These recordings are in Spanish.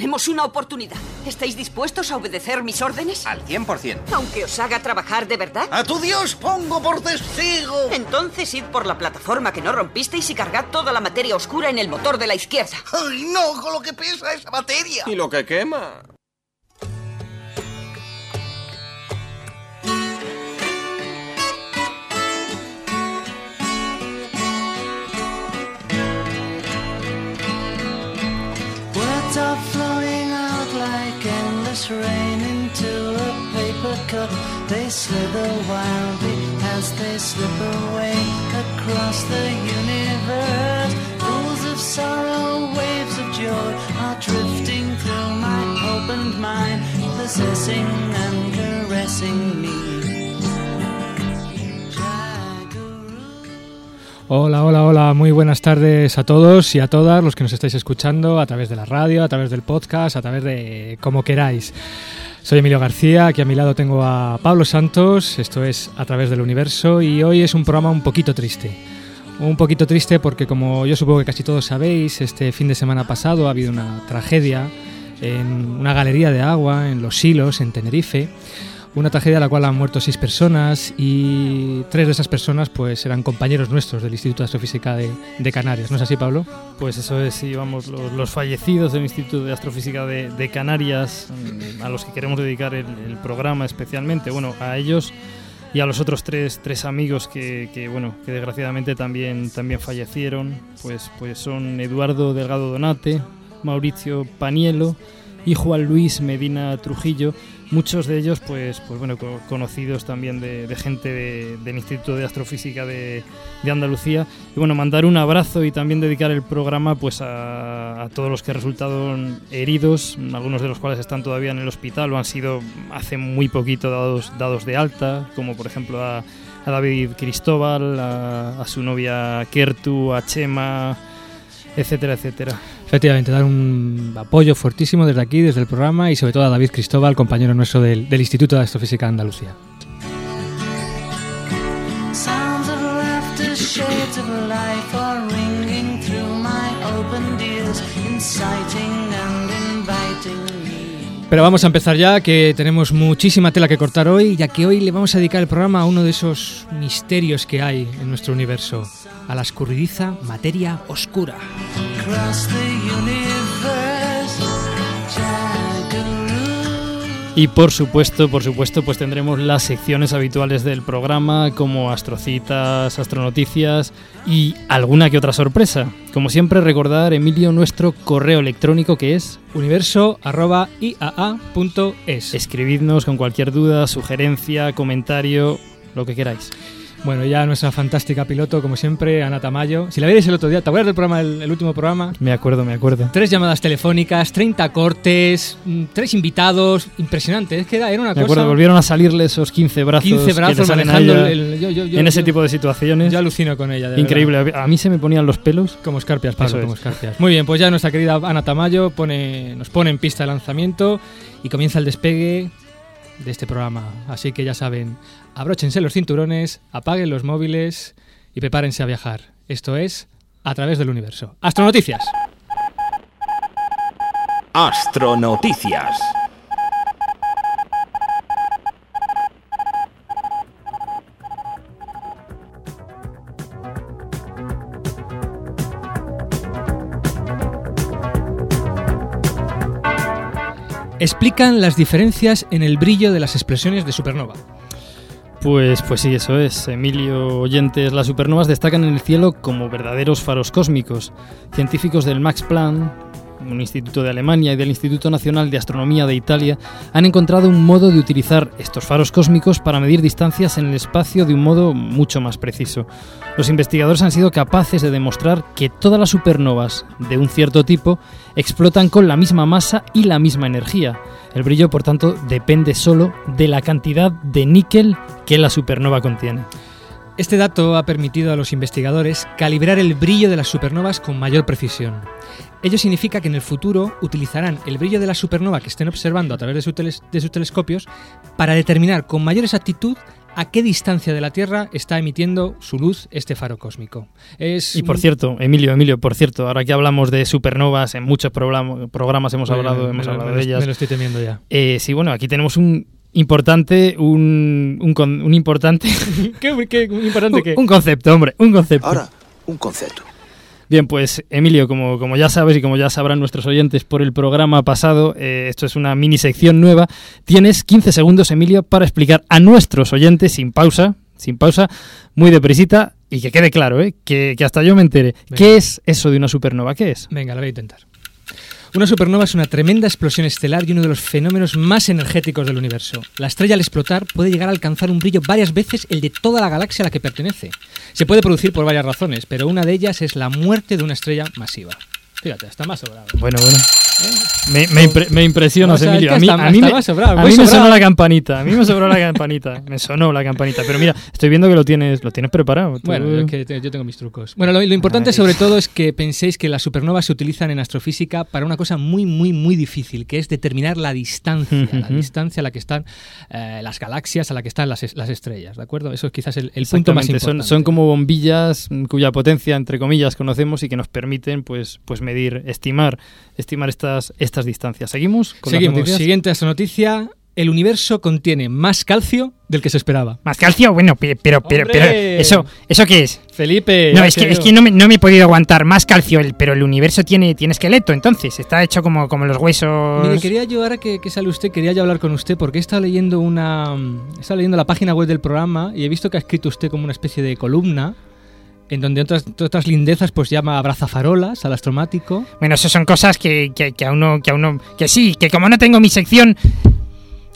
Tenemos una oportunidad. ¿Estáis dispuestos a obedecer mis órdenes? Al 100%. Aunque os haga trabajar de verdad. A tu Dios pongo por testigo. Entonces id por la plataforma que no rompisteis y cargad toda la materia oscura en el motor de la izquierda. ¡Ay, no! Con lo que pesa esa materia. ¿Y lo que quema? Slither wildly as they slip away across the universe. Pools of sorrow, waves of joy are drifting through my opened mind, possessing and caressing me. Hola, hola, hola, muy buenas tardes a todos y a todas los que nos estáis escuchando a través de la radio, a través del podcast, a través de como queráis. Soy Emilio García, aquí a mi lado tengo a Pablo Santos, esto es A través del universo y hoy es un programa un poquito triste. Un poquito triste porque como yo supongo que casi todos sabéis, este fin de semana pasado ha habido una tragedia en una galería de agua en Los Silos, en Tenerife. Una tragedia en la cual han muerto seis personas y tres de esas personas pues eran compañeros nuestros del Instituto de Astrofísica de, Canarias. ¿No es así, Pablo? Pues eso es, sí, vamos, los, los fallecidos del Instituto de Astrofísica de, de Canarias, mm, a los que queremos dedicar el, el programa especialmente, bueno, a ellos y a los otros tres, tres amigos que, que, bueno, que desgraciadamente también, también fallecieron, pues, pues son Eduardo Delgado Donate, Mauricio Panielo y Juan Luis Medina Trujillo, muchos de ellos pues, pues bueno, co- conocidos también de, gente de- del Instituto de Astrofísica de, Andalucía. Y bueno, mandar un abrazo y también dedicar el programa pues a, a todos los que resultaron heridos, algunos de los cuales están todavía en el hospital o han sido hace muy poquito dados, dados de alta, como por ejemplo a, a David Cristóbal, a, a su novia Kertu, a Chema, etcétera, etcétera. Efectivamente, dar un apoyo fuertísimo desde aquí, desde el programa y sobre todo a David Cristóbal, compañero nuestro del, del Instituto de Astrofísica de Andalucía. Pero vamos a empezar ya, que tenemos muchísima tela que cortar hoy, ya que hoy le vamos a dedicar el programa a uno de esos misterios que hay en nuestro universo, a la escurridiza materia oscura. Y por supuesto, por supuesto, pues tendremos las secciones habituales del programa como astrocitas, astronoticias y alguna que otra sorpresa. Como siempre, recordar, Emilio, nuestro correo electrónico que es universo.iaa.es. escribidnos con cualquier duda, sugerencia, comentario, lo que queráis. Bueno, ya nuestra fantástica piloto, como siempre, Ana Tamayo. Si la vierais el otro día, ¿te acuerdas del programa, el, el último programa? Me acuerdo, me acuerdo. Tres llamadas telefónicas, 30 cortes, mm, tres invitados, impresionante. Es que era, una Me cosa... acuerdo, volvieron a salirle esos 15 brazos, 15 que brazos manejando el, el- yo- yo- yo- en ese tipo de situaciones. Yo alucino con ella, de Increíble. verdad. A mí se me ponían los pelos. Como escarpias, Pablo, Eso como es. escarpias. Muy bien, pues ya nuestra querida Ana Tamayo pone, nos pone en pista el lanzamiento y comienza el despegue de este programa. Así que ya saben, abróchense los cinturones, apaguen los móviles y prepárense a viajar. Esto es A través del universo. Astronoticias. Astronoticias. Explican las diferencias en el brillo de las explosiones de supernova. Pues, pues sí, eso es. Emilio Oyentes, las supernovas destacan en el cielo como verdaderos faros cósmicos. Científicos del Max Planck, un instituto de Alemania y del Instituto Nacional de Astronomía de Italia, han encontrado un modo de utilizar estos faros cósmicos para medir distancias en el espacio de un modo mucho más preciso. Los investigadores han sido capaces de demostrar que todas las supernovas de un cierto tipo explotan con la misma masa y la misma energía. El brillo, por tanto, depende solo de la cantidad de níquel que la supernova contiene. Este dato ha permitido a los investigadores calibrar el brillo de las supernovas con mayor precisión. Ello significa que en el futuro utilizarán el brillo de la supernova que estén observando a través de, su teles- de sus telescopios para determinar con mayor exactitud a qué distancia de la Tierra está emitiendo su luz este faro cósmico. Es Y por cierto, Emilio, Emilio, por cierto, ahora que hablamos de supernovas, en muchos programa- programas hemos Bueno, hablado, hemos hablado me de ellas. Me lo estoy temiendo ya. Eh, sí, bueno, aquí tenemos un importante, un, un, con- un importante, ¿Qué, qué importante que... un concepto, hombre, un concepto. Ahora, un concepto. Bien, pues Emilio, como, como ya sabes y como ya sabrán nuestros oyentes por el programa pasado, eh, esto es una mini sección nueva, tienes 15 segundos, Emilio, para explicar a nuestros oyentes, sin pausa, sin pausa, muy deprisita, y que quede claro, ¿eh? que, que hasta yo me entere, Venga. ¿qué es eso de una supernova? ¿Qué es? Venga, lo voy a intentar. Una supernova es una tremenda explosión estelar y uno de los fenómenos más energéticos del universo. La estrella al explotar puede llegar a alcanzar un brillo varias veces el de toda la galaxia a la que pertenece. Se puede producir por varias razones, pero una de ellas es la muerte de una estrella masiva. Fíjate, está más sobrado. Bueno, bueno. Me, me, impre- me sea, Emilio. A mí, hasta- a mí hasta me, sobrado, a mí me sonó la campanita. A mí me sobró la campanita. Me sonó la campanita. Pero mira, estoy viendo que lo tienes, lo tienes preparado. Tú- Bueno, es que yo tengo mis trucos. Bueno, lo, lo importante Ay. sobre todo es que penséis que las supernovas se utilizan en astrofísica para una cosa muy, muy, muy difícil, que es determinar la distancia, la distancia a la que están eh, las galaxias, a la que están las, las estrellas, ¿de acuerdo? Eso es quizás el, el punto más importante. son, son como bombillas cuya potencia, entre comillas, conocemos y que nos permiten pues, pues medir, estimar, estimar estas, estas distancias. ¿Seguimos? con las Seguimos. noticias? Siguiente astronoticia. El universo contiene más calcio del que se esperaba. Más calcio, bueno, pe- pero, pero, ¿eso, ¿eso qué es? Felipe. No, es que, es que no, me, no me he podido aguantar más calcio, el- pero el universo tiene, tiene esqueleto, entonces, está hecho como, como los huesos. Mire, quería yo, ahora que, que sale usted, quería yo hablar con usted porque he estado leyendo una. He estado leyendo la página web del programa y he visto que ha escrito usted como una especie de columna en donde otras, otras lindezas pues llama abrazafarolas al astromático. Bueno, eso son cosas que, que, que a uno, que a uno, que sí, que como no tengo mi sección,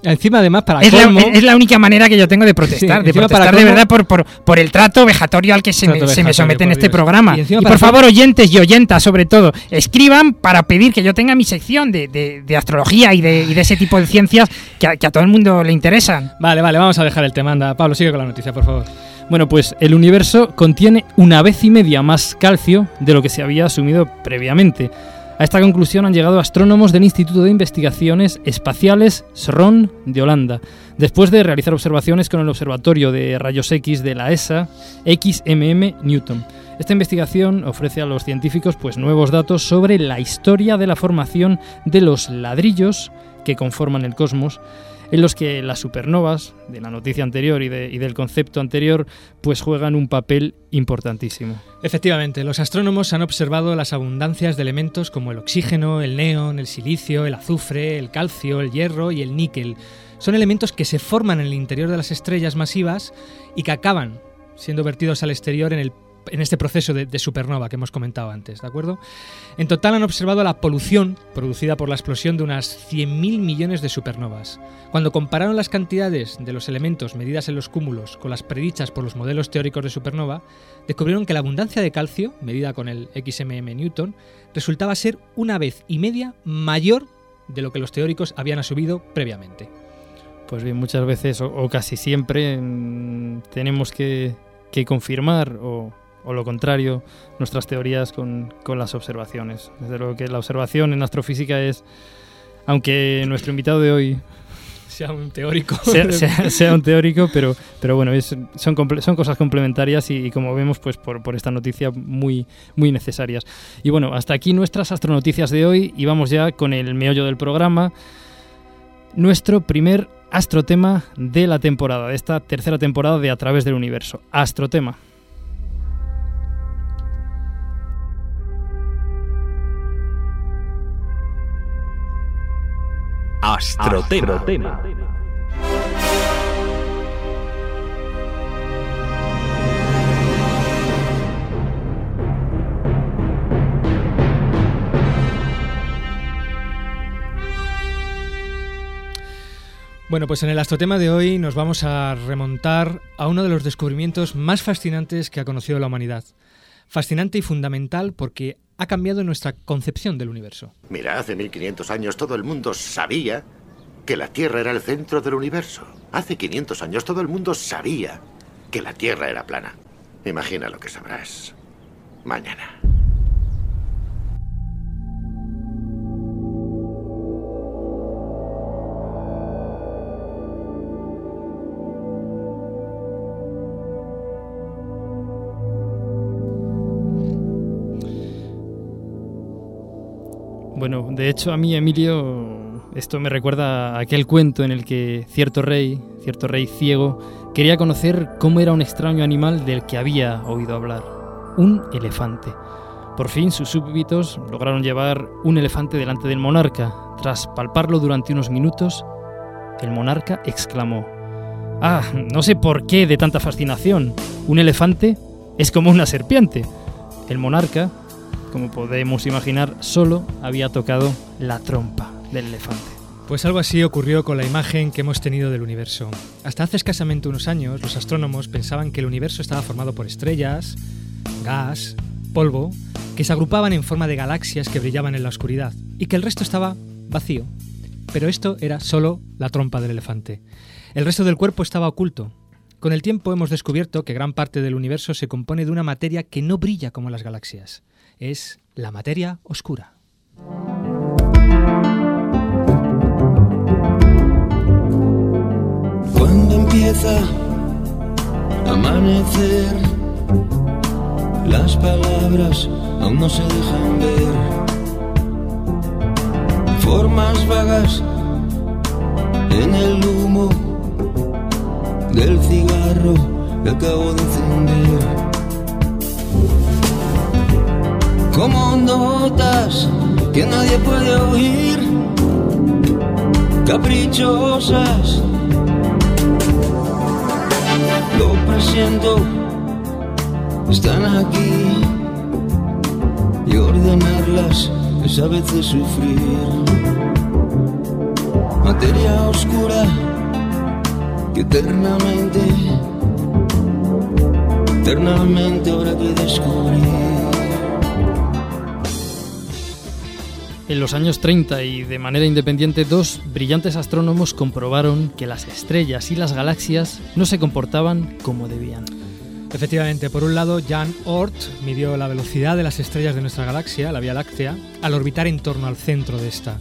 Encima, además, para es la, es la única manera que yo tengo de protestar, Sí, de para protestar de colmo- verdad por, por, por el trato vejatorio al que se, me, se me somete en este Dios. programa. Y por favor, oyentes y oyentas, sobre todo, escriban para pedir que yo tenga mi sección de, de, de astrología y de, y de ese tipo de ciencias que a, que a todo el mundo le interesan. Vale, vale, vamos a dejar el tema. Anda, Pablo, sigue con la noticia, por favor. Bueno, pues el universo contiene una vez y media más calcio de lo que se había asumido previamente. A esta conclusión han llegado astrónomos del Instituto de Investigaciones Espaciales SRON de Holanda, después de realizar observaciones con el Observatorio de Rayos X de la ESA XMM Newton. Esta investigación ofrece a los científicos pues, nuevos datos sobre la historia de la formación de los ladrillos que conforman el cosmos en los que las supernovas de la noticia anterior y, de- y del concepto anterior pues juegan un papel importantísimo. Efectivamente, los astrónomos han observado las abundancias de elementos como el oxígeno, el neón, el silicio, el azufre, el calcio, el hierro y el níquel. Son elementos que se forman en el interior de las estrellas masivas y que acaban siendo vertidos al exterior en, el- en este proceso de, supernova que hemos comentado antes, ¿de acuerdo? En total han observado la polución producida por la explosión de unas 100.000 millones de supernovas. Cuando compararon las cantidades de los elementos medidas en los cúmulos con las predichas por los modelos teóricos de supernova, descubrieron que la abundancia de calcio, medida con el XMM Newton, resultaba ser una vez y media mayor de lo que los teóricos habían asumido previamente. Pues bien, muchas veces o, casi siempre mm, tenemos que confirmar o, o lo contrario nuestras teorías con, con las observaciones. Desde luego que la observación en astrofísica es, aunque nuestro invitado de hoy Sea un teórico. sea, sea- sea un teórico, pero, pero bueno, es- son, son cosas complementarias y, y como vemos, pues por, por esta noticia muy, muy necesarias. Y bueno, hasta aquí nuestras astronoticias de hoy y vamos ya con el meollo del programa. Nuestro primer astrotema de la temporada, de esta tercera temporada de A través del universo. Astrotema. Astrotema. Bueno, pues en el astrotema de hoy nos vamos a remontar a uno de los descubrimientos más fascinantes que ha conocido la humanidad. Fascinante y fundamental porque ha cambiado nuestra concepción del universo. Mira, hace 1500 años todo el mundo sabía que la Tierra era el centro del universo. Hace 500 años todo el mundo sabía que la Tierra era plana. Imagina lo que sabrás mañana. De hecho a mí, Emilio, esto me recuerda a aquel cuento en el que cierto rey, cierto rey ciego, quería conocer cómo era un extraño animal del que había oído hablar. Un elefante. Por fin sus súbditos lograron llevar un elefante delante del monarca. Tras palparlo durante unos minutos, el monarca exclamó, Ah, no sé por qué de tanta fascinación. Un elefante es como una serpiente. El monarca, como podemos imaginar, solo había tocado la trompa del elefante. Pues algo así ocurrió con la imagen que hemos tenido del universo. Hasta hace escasamente unos años, los astrónomos pensaban que el universo estaba formado por estrellas, gas, polvo, que se agrupaban en forma de galaxias que brillaban en la oscuridad, y que el resto estaba vacío. Pero esto era solo la trompa del elefante. El resto del cuerpo estaba oculto. Con el tiempo hemos descubierto que gran parte del universo se compone de una materia que no brilla como las galaxias. Es la materia oscura. Cuando empieza a amanecer, las palabras aún no se dejan ver. Formas vagas en el humo del cigarro que acabo de encender. Como notas que nadie puede oír, caprichosas. Lo presiento, están aquí y ordenarlas es a veces sufrir. Materia oscura que eternamente, eternamente habrá que descubrir. En los años 30 y de manera independiente, dos brillantes astrónomos comprobaron que las estrellas y las galaxias no se comportaban como debían. Efectivamente, por un lado, Jan Oort midió la velocidad de las estrellas de nuestra galaxia, la Vía Láctea, al orbitar en torno al centro de esta.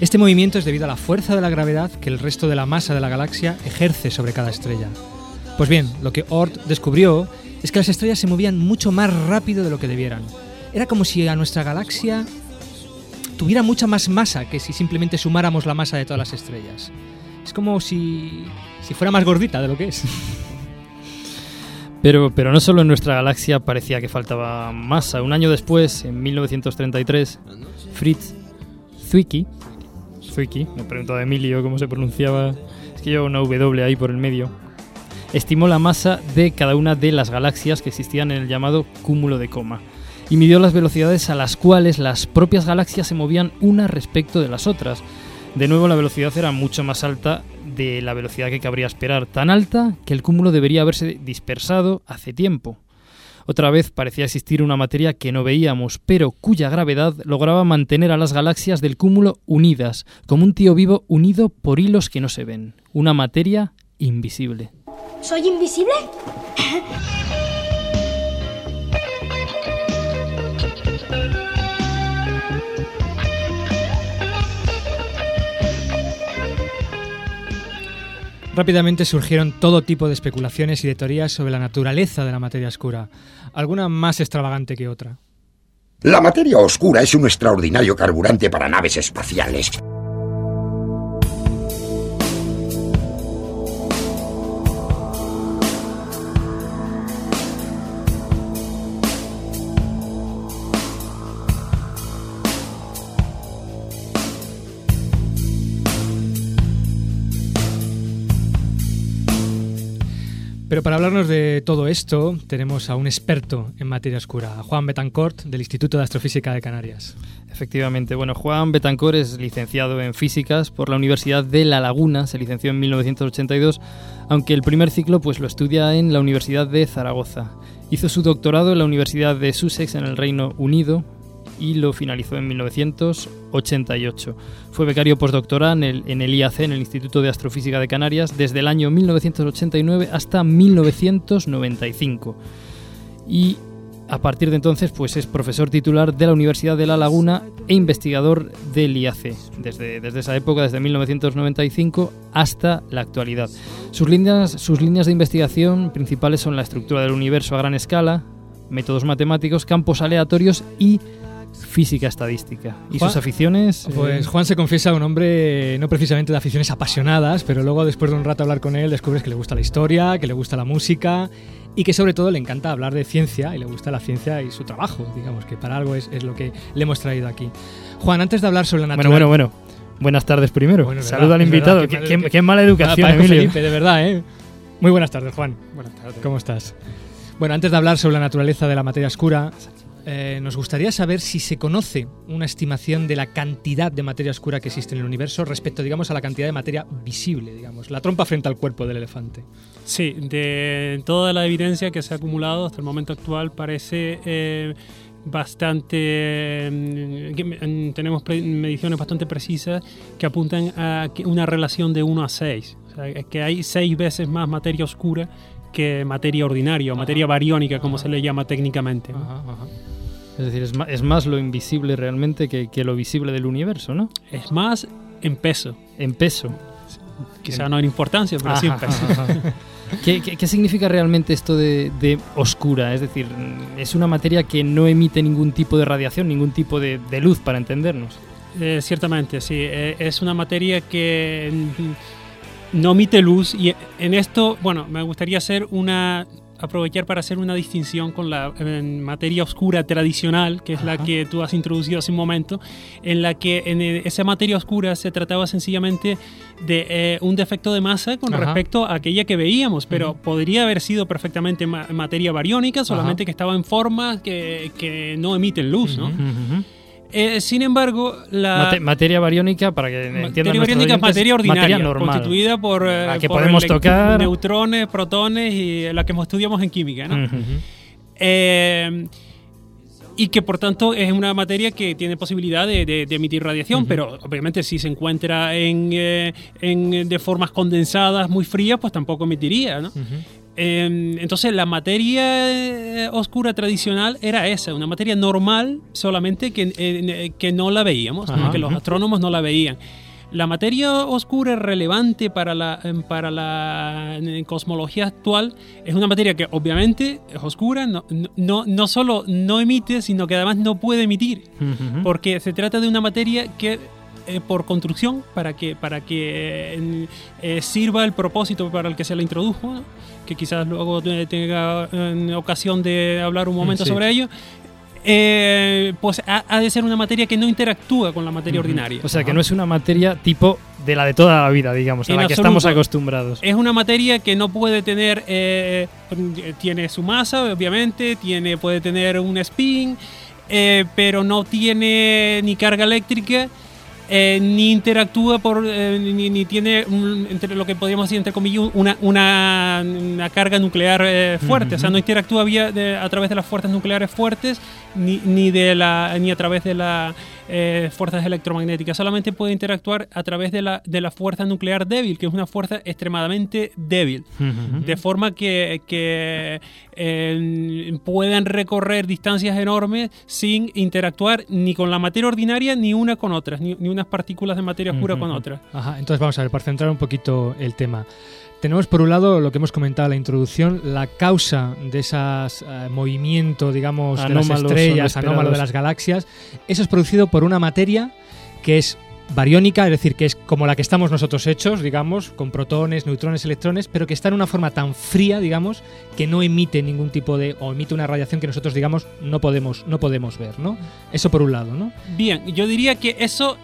Este movimiento es debido a la fuerza de la gravedad que el resto de la masa de la galaxia ejerce sobre cada estrella. Pues bien, lo que Oort descubrió es que las estrellas se movían mucho más rápido de lo que debieran. Era como si a nuestra galaxia tuviera mucha más masa que si simplemente sumáramos la masa de todas las estrellas. Es como si, si fuera más gordita de lo que es. Pero, pero no solo en nuestra galaxia parecía que faltaba masa. Un año después, en 1933, Fritz Zwicky, Zwicky, me preguntaba a Emilio cómo se pronunciaba, es que lleva una W ahí por el medio, estimó la masa de cada una de las galaxias que existían en el llamado cúmulo de coma y midió las velocidades a las cuales las propias galaxias se movían unas respecto de las otras. De nuevo la velocidad era mucho más alta de la velocidad que cabría esperar, tan alta que el cúmulo debería haberse dispersado hace tiempo. Otra vez parecía existir una materia que no veíamos, pero cuya gravedad lograba mantener a las galaxias del cúmulo unidas, como un tío vivo unido por hilos que no se ven. Una materia invisible. ¿Soy invisible? Rápidamente surgieron todo tipo de especulaciones y de teorías sobre la naturaleza de la materia oscura, alguna más extravagante que otra. La materia oscura es un extraordinario carburante para naves espaciales. Pero para hablarnos de todo esto, tenemos a un experto en materia oscura, Juan Betancourt, del Instituto de Astrofísica de Canarias. Efectivamente, bueno, Juan Betancourt es licenciado en físicas por la Universidad de La Laguna, se licenció en 1982, aunque el primer ciclo pues lo estudia en la Universidad de Zaragoza. Hizo su doctorado en la Universidad de Sussex en el Reino Unido y lo finalizó en 1988. Fue becario postdoctoral en el, en el IAC, en el Instituto de Astrofísica de Canarias, desde el año 1989 hasta 1995. Y a partir de entonces pues es profesor titular de la Universidad de La Laguna e investigador del IAC, desde, desde esa época, desde 1995 hasta la actualidad. Sus líneas, sus líneas de investigación principales son la estructura del universo a gran escala, métodos matemáticos, campos aleatorios y física estadística. ¿Y Juan- sus aficiones? eh, Pues Juan se confiesa un hombre no precisamente de aficiones apasionadas, pero luego después de un rato hablar con él descubres que le gusta la historia, que le gusta la música y que sobre todo le encanta hablar de ciencia y le gusta la ciencia y su trabajo, digamos, que para algo es, es lo que le hemos traído aquí. Juan, antes de hablar sobre la bueno, naturaleza... bueno, bueno. Buenas tardes primero. Bueno, Saludo verdad, al invitado. verdad, qué, qué qué- qué mala educación, Ah, Emilio. Felipe, de verdad, ¿eh? Muy buenas tardes, Juan. Buenas tardes. ¿Cómo estás? Bueno, antes de hablar sobre la naturaleza de la materia oscura, eh, nos gustaría saber si se conoce una estimación de la cantidad de materia oscura que existe en el universo respecto, digamos, a la cantidad de materia visible, digamos, la trompa frente al cuerpo del elefante. Sí, de toda la evidencia que se ha acumulado hasta el momento actual parece eh, bastante... mm, mm, tenemos mediciones bastante precisas que apuntan a una relación de 1 a 6. O sea, que hay 6 veces más materia oscura que materia ordinaria o materia bariónica, como se le llama técnicamente. ¿no? Es decir, es más, lo invisible realmente que, que lo visible del universo, ¿no? Es más en peso. En peso. Quizá no en importancia, pero sí en peso. ajá, ajá. ¿Qué, qué, qué significa realmente esto de, de oscura? Es decir, es una materia que no emite ningún tipo de radiación, ningún tipo de, de luz, para entendernos. Eh, ciertamente, sí. Eh, es una materia que no emite luz y en esto, bueno, me gustaría hacer una aprovechar para hacer una distinción con la eh, materia oscura tradicional, que es la que tú has introducido hace un momento, en la que en eh, esa materia oscura se trataba sencillamente de eh, un defecto de masa con Ajá. respecto a aquella que veíamos, pero podría haber sido perfectamente ma- materia bariónica, solamente que estaba en formas que, que no emiten luz, ¿no? Eh, sin embargo, la Mate- materia bariónica, para que entiendan materia bariónica es materia ordinaria, materia normal. constituida por, eh, La que por podemos tocar. neutrones, protones y la que estudiamos en química, ¿no? Eh, y que por tanto es una materia que tiene posibilidad de, de- de emitir radiación, pero obviamente si se encuentra en, eh, en- de formas condensadas muy frías, pues tampoco emitiría, ¿no? Eh, entonces la materia eh, oscura tradicional era esa, una materia normal, solamente que, eh, que no la veíamos, que los astrónomos no la veían. La materia oscura relevante para la, eh, para la cosmología actual es una materia que obviamente es oscura, no, no, no solo no emite, sino que además no puede emitir, porque se trata de una materia que eh, por construcción, para que, para que eh, eh, sirva el propósito para el que se la introdujo, ¿no? que quizás luego tenga eh, ocasión de hablar un momento Sí. sobre ello, eh, pues ha, ha de ser una materia que no interactúa con la materia Ujú. ordinaria. O sea, que no es una materia tipo de la de toda la vida, digamos, a En la que absoluto. estamos acostumbrados. Es una materia que no puede tener, eh, tiene su masa, obviamente, tiene, puede tener un spin, eh, pero no tiene ni carga eléctrica, eh, ni interactúa por, eh, ni, ni tiene un- entre lo que podríamos decir, entre comillas, una, una, una carga nuclear eh, fuerte. O sea, no interactúa vía de- a través de las fuerzas nucleares fuertes, ni, ni, de la, ni a través de las fuerzas electromagnéticas. Solamente puede interactuar a través de la, de la fuerza nuclear débil, que es una fuerza extremadamente débil. De forma que, que, eh, puedan recorrer distancias enormes sin interactuar ni con la materia ordinaria ni una con otras, ni, ni unas partículas de materia oscura con otras. Ajá, entonces vamos a ver, para centrar un poquito el tema. Tenemos por un lado lo que hemos comentado en la introducción, la causa de ese movimiento, digamos, de las estrellas, anómalo de las galaxias. Eso es producido por una materia que es bariónica, es decir, que es como la que estamos nosotros hechos, digamos, con protones, neutrones, electrones, pero que está en una forma tan fría, digamos, que no emite ningún tipo de o emite una radiación que nosotros digamos no podemos no podemos ver, ¿no? Eso por un lado, ¿no? Bien, yo diría que eso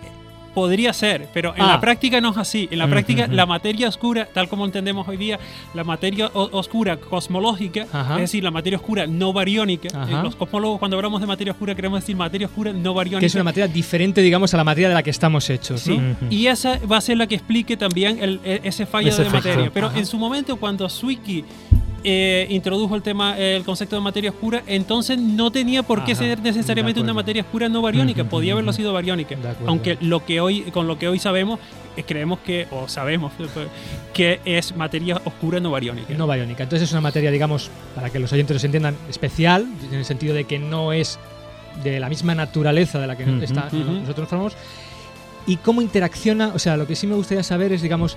podría ser, pero en Ah. la práctica no es así. En la práctica, ujú. la materia oscura, tal como entendemos hoy día, la materia oscura cosmológica, Ajá. es decir, la materia oscura no bariónica. Ajá. eh, Los cosmólogos, cuando hablamos de materia oscura, queremos decir materia oscura no bariónica. Que es una materia diferente, digamos, a la materia de la que estamos hechos, Sí, ¿no? y esa va a ser la que explique también el- e- ese fallo Ese de efecto. materia. Pero Ajá. en su momento, cuando Zwicky eh, introdujo el tema, el concepto de materia oscura, entonces no tenía por qué Ajá, ser necesariamente una materia oscura no bariónica, podía haberlo sido bariónica. Aunque lo que hoy, con lo que hoy sabemos, eh, creemos que, o sabemos, que es materia oscura no bariónica. No bariónica. Entonces es una materia, digamos, para que los oyentes los entiendan, especial, en el sentido de que no es de la misma naturaleza de la que está- ujú. nosotros nos formamos. Y cómo interacciona, o sea, lo que sí me gustaría saber es, digamos,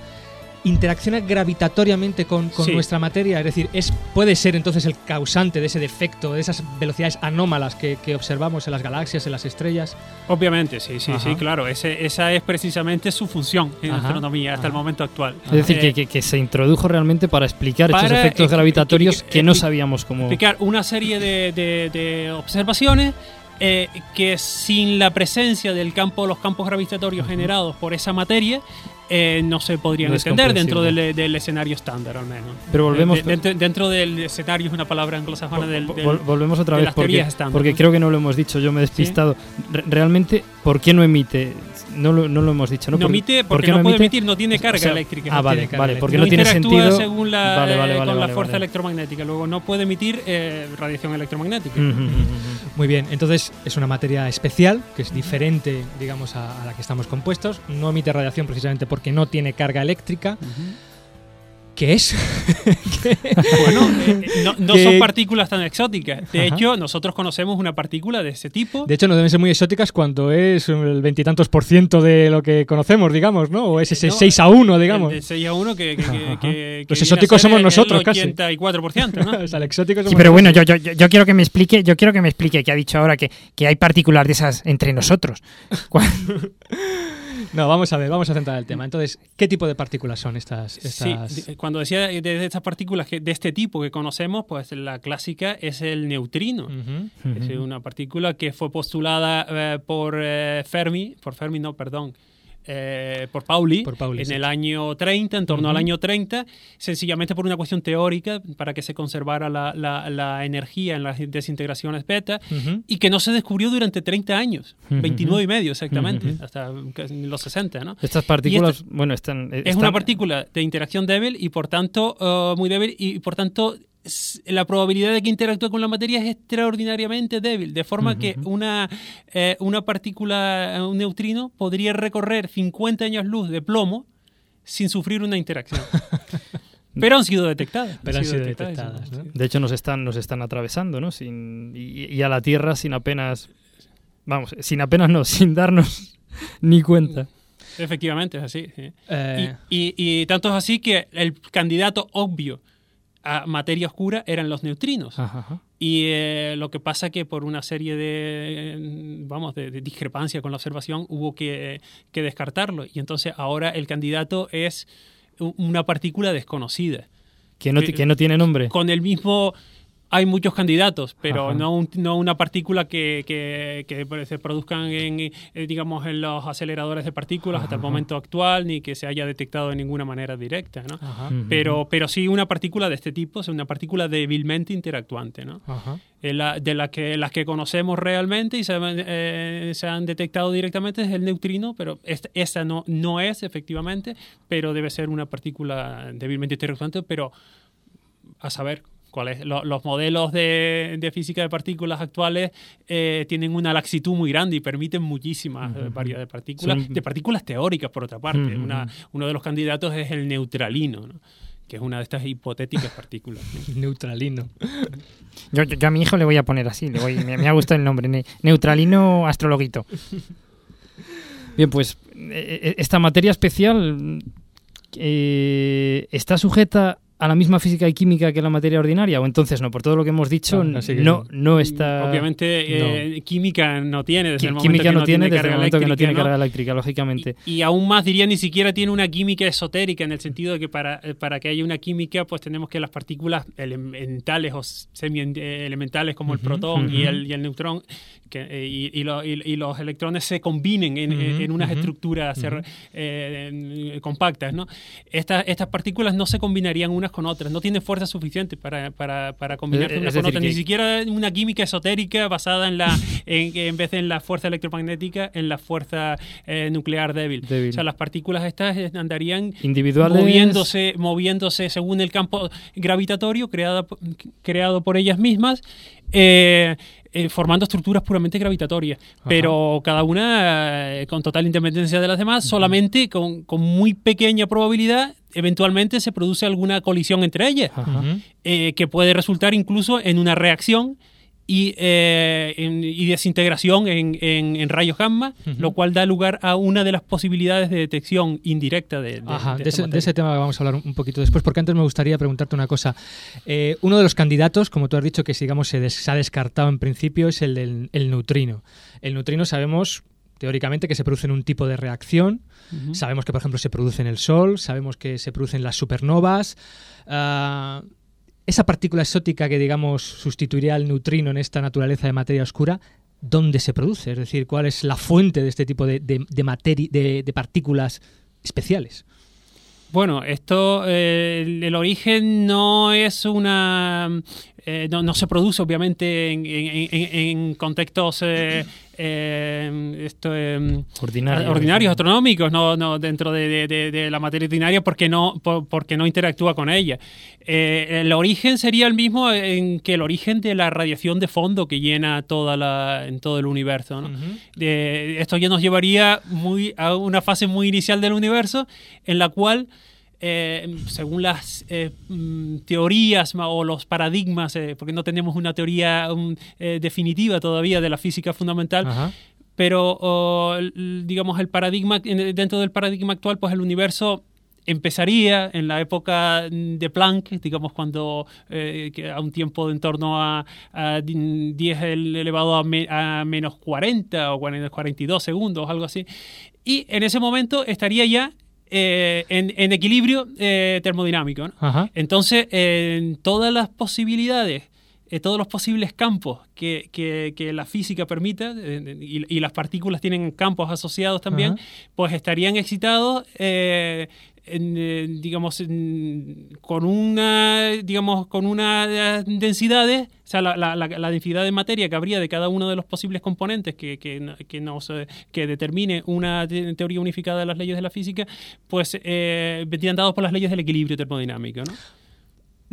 interacciona gravitatoriamente con, con Sí. nuestra materia, es decir, es puede ser entonces el causante de ese defecto, de esas velocidades anómalas que, que observamos en las galaxias, en las estrellas. Obviamente, sí, sí, Ajá. sí, claro. Ese- esa es precisamente su función en Ajá, astronomía hasta el momento actual. Es decir, Eh, que, que- que se introdujo realmente para explicar estos efectos eh, gravitatorios que- no sabíamos cómo... explicar una serie de, de- de observaciones eh, que sin la presencia del campo, los campos gravitatorios generados por esa materia, eh, no se podrían No es entender dentro del, del escenario estándar, al menos. Pero volvemos- de- dentro, del escenario es una palabra anglosajona del, del- Vol- volvemos otra vez porque, creo que no lo hemos dicho, yo me he despistado. Re- realmente, ¿por qué no emite? No lo, no lo hemos dicho. No, No ¿Por- emite por porque qué no, puede emitir, no tiene carga O sea, eléctrica. Ah, No vale, tiene vale, porque no, tiene sentido. según la, Vale, vale, eh, con la fuerza electromagnética. Luego no puede emitir eh, radiación electromagnética. Muy bien, entonces es una materia especial, que es diferente, digamos, a, a la que estamos compuestos. No emite radiación precisamente porque no tiene carga eléctrica. ¿Qué es? Bueno, eh, no, no son partículas tan exóticas. De Ajá. hecho, nosotros conocemos una partícula de ese tipo. De hecho, no deben ser muy exóticas cuando es el veintitantos por ciento de lo que conocemos, digamos, ¿no? O es ese No, 6 a 1, digamos. El de 6 a 1 que, que, que- Ajá. que- que Los exóticos somos el nosotros, casi. 84%, ¿no? O sea, el exótico Sí, somos pero bueno, yo, yo, yo quiero que me explique, yo quiero que me explique que ha dicho ahora que, que hay partículas de esas entre nosotros. ¿Cuál- No, vamos a ver, vamos a centrar el tema. Entonces, ¿qué tipo de partículas son estas? estas... Sí, de- cuando decía de, de estas partículas que, de este tipo que conocemos, pues la clásica es el neutrino. Es una partícula que fue postulada eh, por eh, Fermi, por Fermi no, perdón, eh, por Pauli, Por Pauli, en sí. el año 30, en torno al año 30, sencillamente por una cuestión teórica, para que se conservara la, la- la energía en las desintegraciones beta, y que no se descubrió durante 30 años, Ujú. 29 y medio exactamente, hasta los 60, ¿no? Estas partículas, bueno, están. Es están- una partícula de interacción débil y por tanto eh, muy débil y por tanto la probabilidad de que interactúe con la materia es extraordinariamente débil, de forma que una, eh, una partícula, eh, un neutrino, podría recorrer 50 años luz de plomo sin sufrir una interacción. Pero han sido detectadas. Pero han sido detectadas. De hecho, nos están, nos están atravesando, ¿no? Sin, y, y a la Tierra sin apenas. Vamos, sin apenas no, sin darnos ni cuenta. Efectivamente, es así. sí. Eh, Y, y- y tanto es así que el candidato obvio a materia oscura eran los neutrinos. Ajá, ajá. Y eh, lo que pasa que por una serie de, eh, vamos, de, de discrepancia con la observación hubo que, que descartarlo. Y entonces ahora el candidato es una partícula desconocida. Que no, que no tiene nombre. Con el mismo... Hay muchos candidatos, pero Ajá. no, un- no una partícula que, que- que se produzcan en, eh, digamos, en los aceleradores de partículas hasta el Ajá. momento actual, ni que se haya detectado de ninguna manera directa, ¿no? ajá. Pero, pero sí una partícula de este tipo, o sea, una partícula débilmente interactuante, ¿no? ajá. Eh, la- de la que, las que conocemos realmente y se, eh, se han detectado directamente es el neutrino, pero esta, esta no, no es efectivamente, pero debe ser una partícula débilmente interactuante, pero a saber Lo- los modelos de, de física de partículas actuales eh, tienen una laxitud muy grande y permiten muchísimas eh, variedades de partículas, Son- de partículas teóricas por otra parte. Una- uno de los candidatos es el neutralino, ¿no? que es una de estas hipotéticas partículas. ¿no? Neutralino. Yo, yo- yo a mi hijo le voy a poner así, le voy- me, me ha gustado el nombre, ne- Neutralino Astrologuito. Bien, pues eh, esta materia especial eh, está sujeta a la misma física y química que la materia ordinaria, o entonces no, por todo lo que hemos dicho, que no, no está. Obviamente, eh, química no tiene, desde el momento química que no, tiene desde el momento que no tiene carga eléctrica, lógicamente. Y, y aún más diría, ni siquiera tiene una química esotérica, en el sentido de que para, eh, para que haya una química, pues tenemos que las partículas elementales o semi-elementales como el protón y, el, y el neutrón que, eh, y, y lo- y- y los electrones se combinen en, en- unas estructuras eh, compactas. ¿no? Estas, estas partículas no se combinarían unas con otras, no tienen fuerza suficiente para, para, para combinarse Es- unas es con otras, ni siquiera una química esotérica basada en la en, en vez de en la fuerza electromagnética en la fuerza eh, nuclear débil. Débil. O sea, las partículas estas eh, andarían Individuales. moviéndose moviéndose según el campo gravitatorio creado, creado por ellas mismas. eh, eh, formando estructuras puramente gravitatorias, pero cada una eh, con total independencia de las demás, solamente con, con muy pequeña probabilidad, eventualmente se produce alguna colisión entre ellas eh, que puede resultar incluso en una reacción y, eh, en- y desintegración en, en- en rayos gamma, lo cual da lugar a una de las posibilidades de detección indirecta de, de- Ajá, de de, ese, tema vamos a hablar un poquito después, porque antes me gustaría preguntarte una cosa. Eh, uno de los candidatos, como tú has dicho, que digamos se, des- se ha descartado en principio, es el del el neutrino. El neutrino sabemos teóricamente que se produce en un tipo de reacción. Sabemos que, por ejemplo, se produce en el Sol, sabemos que se producen las supernovas. Ah, esa partícula exótica que, digamos, sustituiría al neutrino en esta naturaleza de materia oscura, ¿dónde se produce? Es decir, ¿cuál es la fuente de este tipo de, de, de materi- de- de partículas especiales? Bueno, esto, eh, el, origen no es una... eh, no, no se produce obviamente en, en- en- en contextos eh, eh, esto, eh, Ordinarios. ordinarios, astronómicos, no, no dentro de, de- de- de la materia ordinaria porque no, por- porque no interactúa con ella. Eh, el origen sería el mismo en que el origen de la radiación de fondo que llena toda la, en todo el universo. esto ya nos llevaría muy, a una fase muy inicial del universo en la cual eh, según las eh, mm, teorías o los paradigmas, eh, porque no tenemos una teoría definitiva todavía de la física fundamental, Ajá. pero digamos el paradigma en- dentro del paradigma actual, pues el universo empezaría en la época de Planck, digamos cuando eh, que a un tiempo de en torno a, a 10 el- elevado a, me- a menos 40 o 40 42 segundos, algo así. Y en ese momento estaría ya eh, en, en equilibrio eh, termodinámico. ¿no? Ajá. Entonces, en todas las posibilidades, eh, todos los posibles campos que, que- que la física permita, eh, y, y las partículas tienen campos asociados también, Ajá. pues estarían excitados, eh, en, digamos, en- con una, digamos, con una densidades, o sea, la, la- la- densidad de materia que habría de cada uno de los posibles componentes que, que, que nos, que determine una te- teoría unificada de las leyes de la física, pues eh, vendrían dados por las leyes del equilibrio termodinámico, ¿no?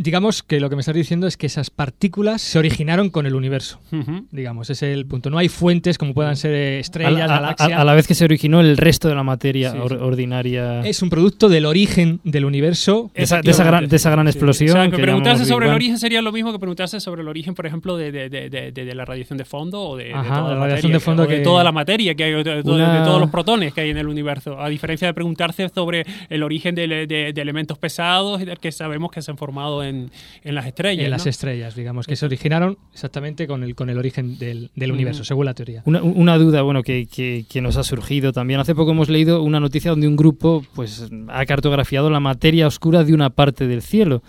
Digamos que lo que me estás diciendo es que esas partículas se originaron con el universo. Ujú. Digamos, ese es el punto. No hay fuentes como puedan ser estrellas, a, la- a- galaxias. a la vez que se originó el resto de la materia Sí, or- sí. ordinaria. Es un producto del origen del universo. De esa, de esa gran, de esa gran Sí. explosión. O sea, que que preguntarse sobre el origen sería lo mismo que preguntarse sobre el origen, por ejemplo, de, de- de- de- de- de la radiación de fondo o de, de Ajá, toda la materia, de fondo de que- toda la materia que hay, de, de- de Una- todos los protones que hay en el universo. A diferencia de preguntarse sobre el origen de, de- de elementos pesados que sabemos que se han formado en, en las estrellas. en las estrellas, digamos, que se originaron exactamente con el, con el origen del, del Mm. universo, según la teoría. Una, una duda bueno que, que- que nos ha surgido también. Hace poco hemos leído una noticia donde un grupo pues, ha cartografiado la materia oscura de una parte del cielo.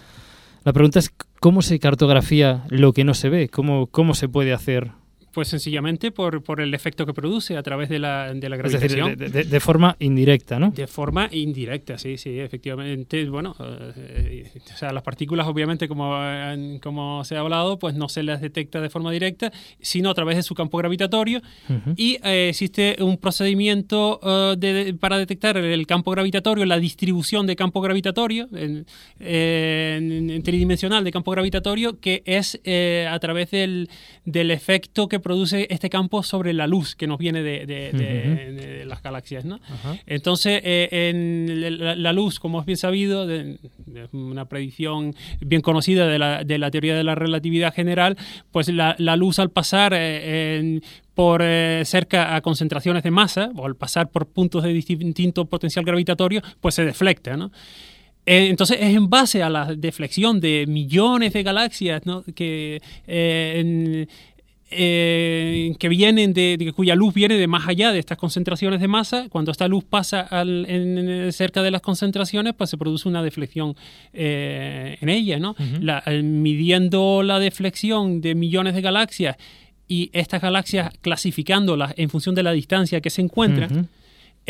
La pregunta es cómo se cartografía lo que no se ve, cómo, cómo se puede hacer. Pues sencillamente por, por el efecto que produce a través de la, de la Es decir, gravitación. de, de- de forma indirecta, ¿no? De forma indirecta, sí, sí, efectivamente. Bueno, eh, o sea, las partículas, obviamente, como, como se ha hablado, pues no se las detecta de forma directa, sino a través de su campo gravitatorio. Y eh, existe un procedimiento eh, de- para detectar el campo gravitatorio, la distribución de campo gravitatorio, en, en- en tridimensional de campo gravitatorio, que es eh, a través del, del efecto que produce este campo sobre la luz que nos viene de, de- de- de las galaxias. Entonces, eh, en la, la luz, como es bien sabido, una predicción bien conocida de la, teoría de la relatividad general, pues la, la luz al pasar eh, en- por eh, cerca a concentraciones de masa o al pasar por puntos de distinto potencial gravitatorio, pues se deflecta, ¿no? Entonces es en base a la deflexión de millones de galaxias ¿no? que, eh, en- eh, que vienen de, de- cuya luz viene de más allá de estas concentraciones de masa. Cuando esta luz pasa al- en- cerca de las concentraciones, pues se produce una deflexión eh, en ella, ¿no? La- eh, midiendo la deflexión de millones de galaxias y estas galaxias clasificándolas en función de la distancia que se encuentran.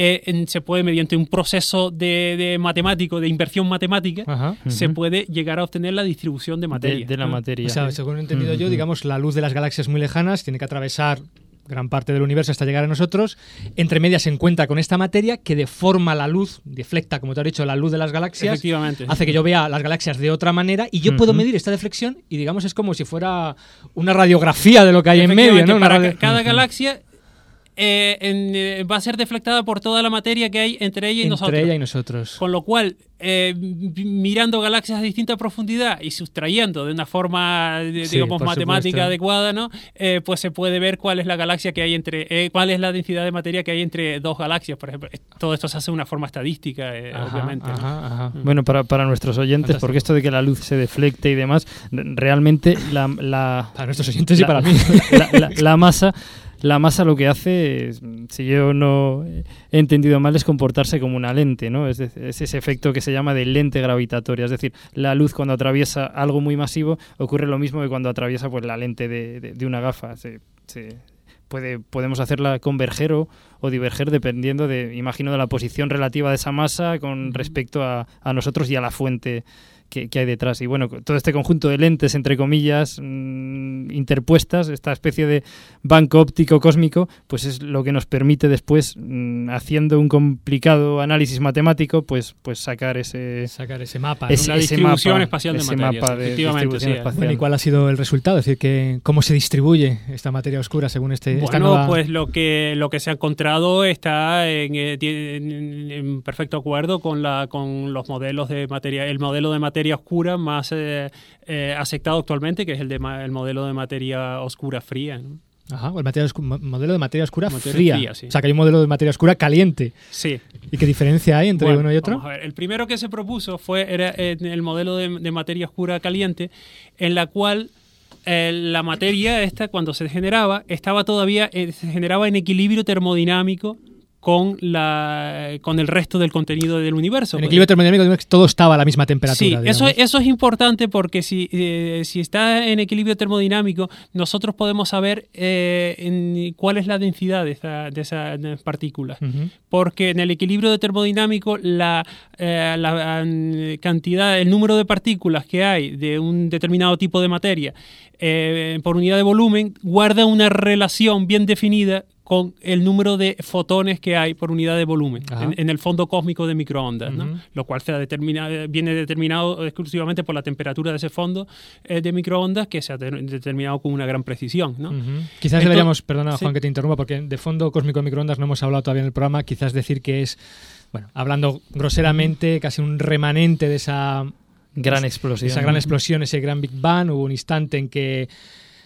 Eh, en- se puede, mediante un proceso de, de matemático, de inversión matemática, Ajá. se puede llegar a obtener la distribución de De, materia. de la ¿no? materia. O sea, según he entendido yo, digamos, la luz de las galaxias muy lejanas tiene que atravesar gran parte del universo hasta llegar a nosotros. Entre medias se encuentra con esta materia que deforma la luz, deflecta, como te has dicho, la luz de las galaxias. Efectivamente. Hace que yo vea las galaxias de otra manera y yo puedo medir esta deflexión y digamos es como si fuera una radiografía de lo que hay en medio, ¿no? Para cada galaxia eh, en, eh, va a ser deflectada por toda la materia que hay entre ella y Entre nosotros. ella y nosotros. Con lo cual, eh, mirando galaxias a distinta profundidad y sustrayendo de una forma, de- Sí, digamos, matemática supuesto. adecuada, ¿no? Eh, pues se puede ver cuál es la galaxia que hay entre, cuál es la densidad de materia que hay entre dos galaxias, por ejemplo. Todo esto se hace de una forma estadística, eh, Ajá, obviamente. ¿no? ajá, ajá. Bueno, para, para nuestros oyentes, Fantástico. porque esto de que la luz se deflecte y demás, re- realmente la, la- Para nuestros oyentes y para mí. la masa la masa lo que hace, si yo no he entendido mal, es comportarse como una lente, ¿no? Es, es ese efecto que se llama de lente gravitatoria. Es decir, la luz cuando atraviesa algo muy masivo ocurre lo mismo que cuando atraviesa pues, la lente de, de- de una gafa. Se- se- puede, podemos hacerla converger o, o diverger dependiendo de, imagino, de la posición relativa de esa masa con respecto a, a nosotros y a la fuente que, que hay detrás. Y bueno, todo este conjunto de lentes, entre comillas, mm, interpuestas, esta especie de banco óptico cósmico, pues es lo que nos permite después, mm, haciendo un complicado análisis matemático, pues, pues sacar ese, Sacar ese mapa. ¿no? Una distribución espacial de ese mapa de efectivamente, distribución sí. espacial. Bueno, ¿y cuál ha sido el resultado? Es decir, que, ¿cómo se distribuye esta materia oscura según este, esta Bueno, nueva... pues lo que lo que se ha encontrado está en, eh, en- en perfecto acuerdo con la con los modelos de materia, el modelo de materia oscura más eh, eh, aceptado actualmente, que es el de el modelo de materia oscura fría. ¿no? Ajá, el materia modelo de materia oscura Materia fría. fría, sí. O sea, que hay un modelo de materia oscura caliente. Sí. ¿Y qué diferencia hay entre Bueno, uno y otro? vamos a ver. El primero que se propuso fue era el modelo de, de materia oscura caliente, en la cual eh, la materia esta cuando se generaba estaba todavía eh, se generaba en equilibrio termodinámico con la con el resto del contenido del universo. En equilibrio termodinámico todo estaba a la misma temperatura. Sí, eso, eso es importante porque si, eh, si está en equilibrio termodinámico, nosotros podemos saber eh, en cuál es la densidad de, esa- de partículas. Ujú. Porque en el equilibrio de termodinámico, la, eh, la mm, cantidad, el número de partículas que hay de un determinado tipo de materia eh, por unidad de volumen guarda una relación bien definida con el número de fotones que hay por unidad de volumen en, en el fondo cósmico de microondas, ¿no? Lo cual se determina, viene determinado exclusivamente por la temperatura de ese fondo eh, de microondas que se ha de- determinado con una gran precisión. ¿no? Quizás Entonces- deberíamos, perdona sí. Juan que te interrumpa, porque de fondo cósmico de microondas no hemos hablado todavía en el programa, quizás decir que es, bueno, hablando groseramente, casi un remanente de esa Gran explosión. esa gran explosión, ese gran Big Bang, hubo un instante en que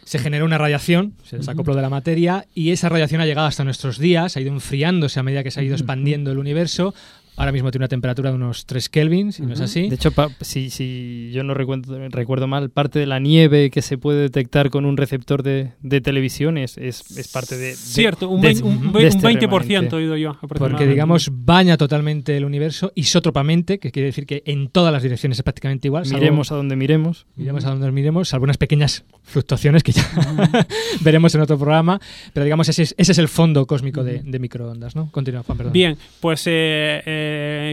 se generó una radiación, se desacopló de la materia, y esa radiación ha llegado hasta nuestros días, ha ido enfriándose a medida que se ha ido expandiendo el universo. Ahora mismo tiene una temperatura de unos 3 Kelvin, si no es así. De hecho, pa- si, si yo no recuerdo, recuerdo mal, parte de la nieve que se puede detectar con un receptor de, de televisión es, es, es parte de, de- Cierto, un, de- un, de ve- este un 20% remanente. he oído yo. porque digamos baña totalmente el universo isótropamente, que quiere decir que en todas las direcciones es prácticamente igual. salvo- Miremos a donde miremos. Miremos a donde miremos, salvo unas pequeñas fluctuaciones que ya veremos en otro programa, pero digamos ese es, ese es el fondo cósmico de, de microondas, ¿no? Continúa, Juan, perdón. Bien, pues eh, eh,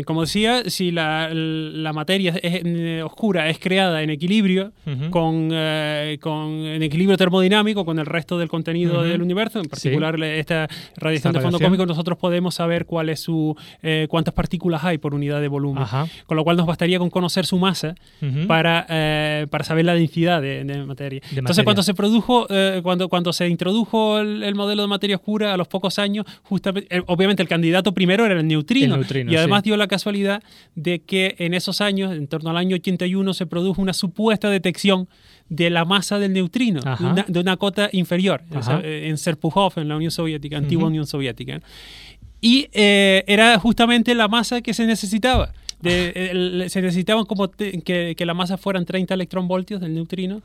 como decía, si la, la materia es, eh, oscura es creada en equilibrio, Ujú. con, eh, con en equilibrio termodinámico con el resto del contenido Ujú. del universo, en particular le- esta radiación Esta de fondo radiación. cósmico, nosotros podemos saber cuál es su eh, cuántas partículas hay por unidad de volumen. Ajá. Con lo cual nos bastaría con conocer su masa Ujú. para, eh, para saber la densidad de, de materia. De Entonces, materia. cuando se produjo, eh, cuando, cuando se introdujo el, el modelo de materia oscura a los pocos años, justamente, eh, obviamente el candidato primero era el neutrino. El neutrino, y además dio la casualidad de que en esos años, en torno al año 81, se produjo una supuesta detección de la masa del neutrino, de una, de una cota inferior, Ajá. eh, en Serpukhov, en la Unión Soviética, antigua. Unión Soviética. Y eh, era justamente la masa que se necesitaba. De- el- se necesitaban como te- que, que la masa fueran 30 electronvoltios del neutrino.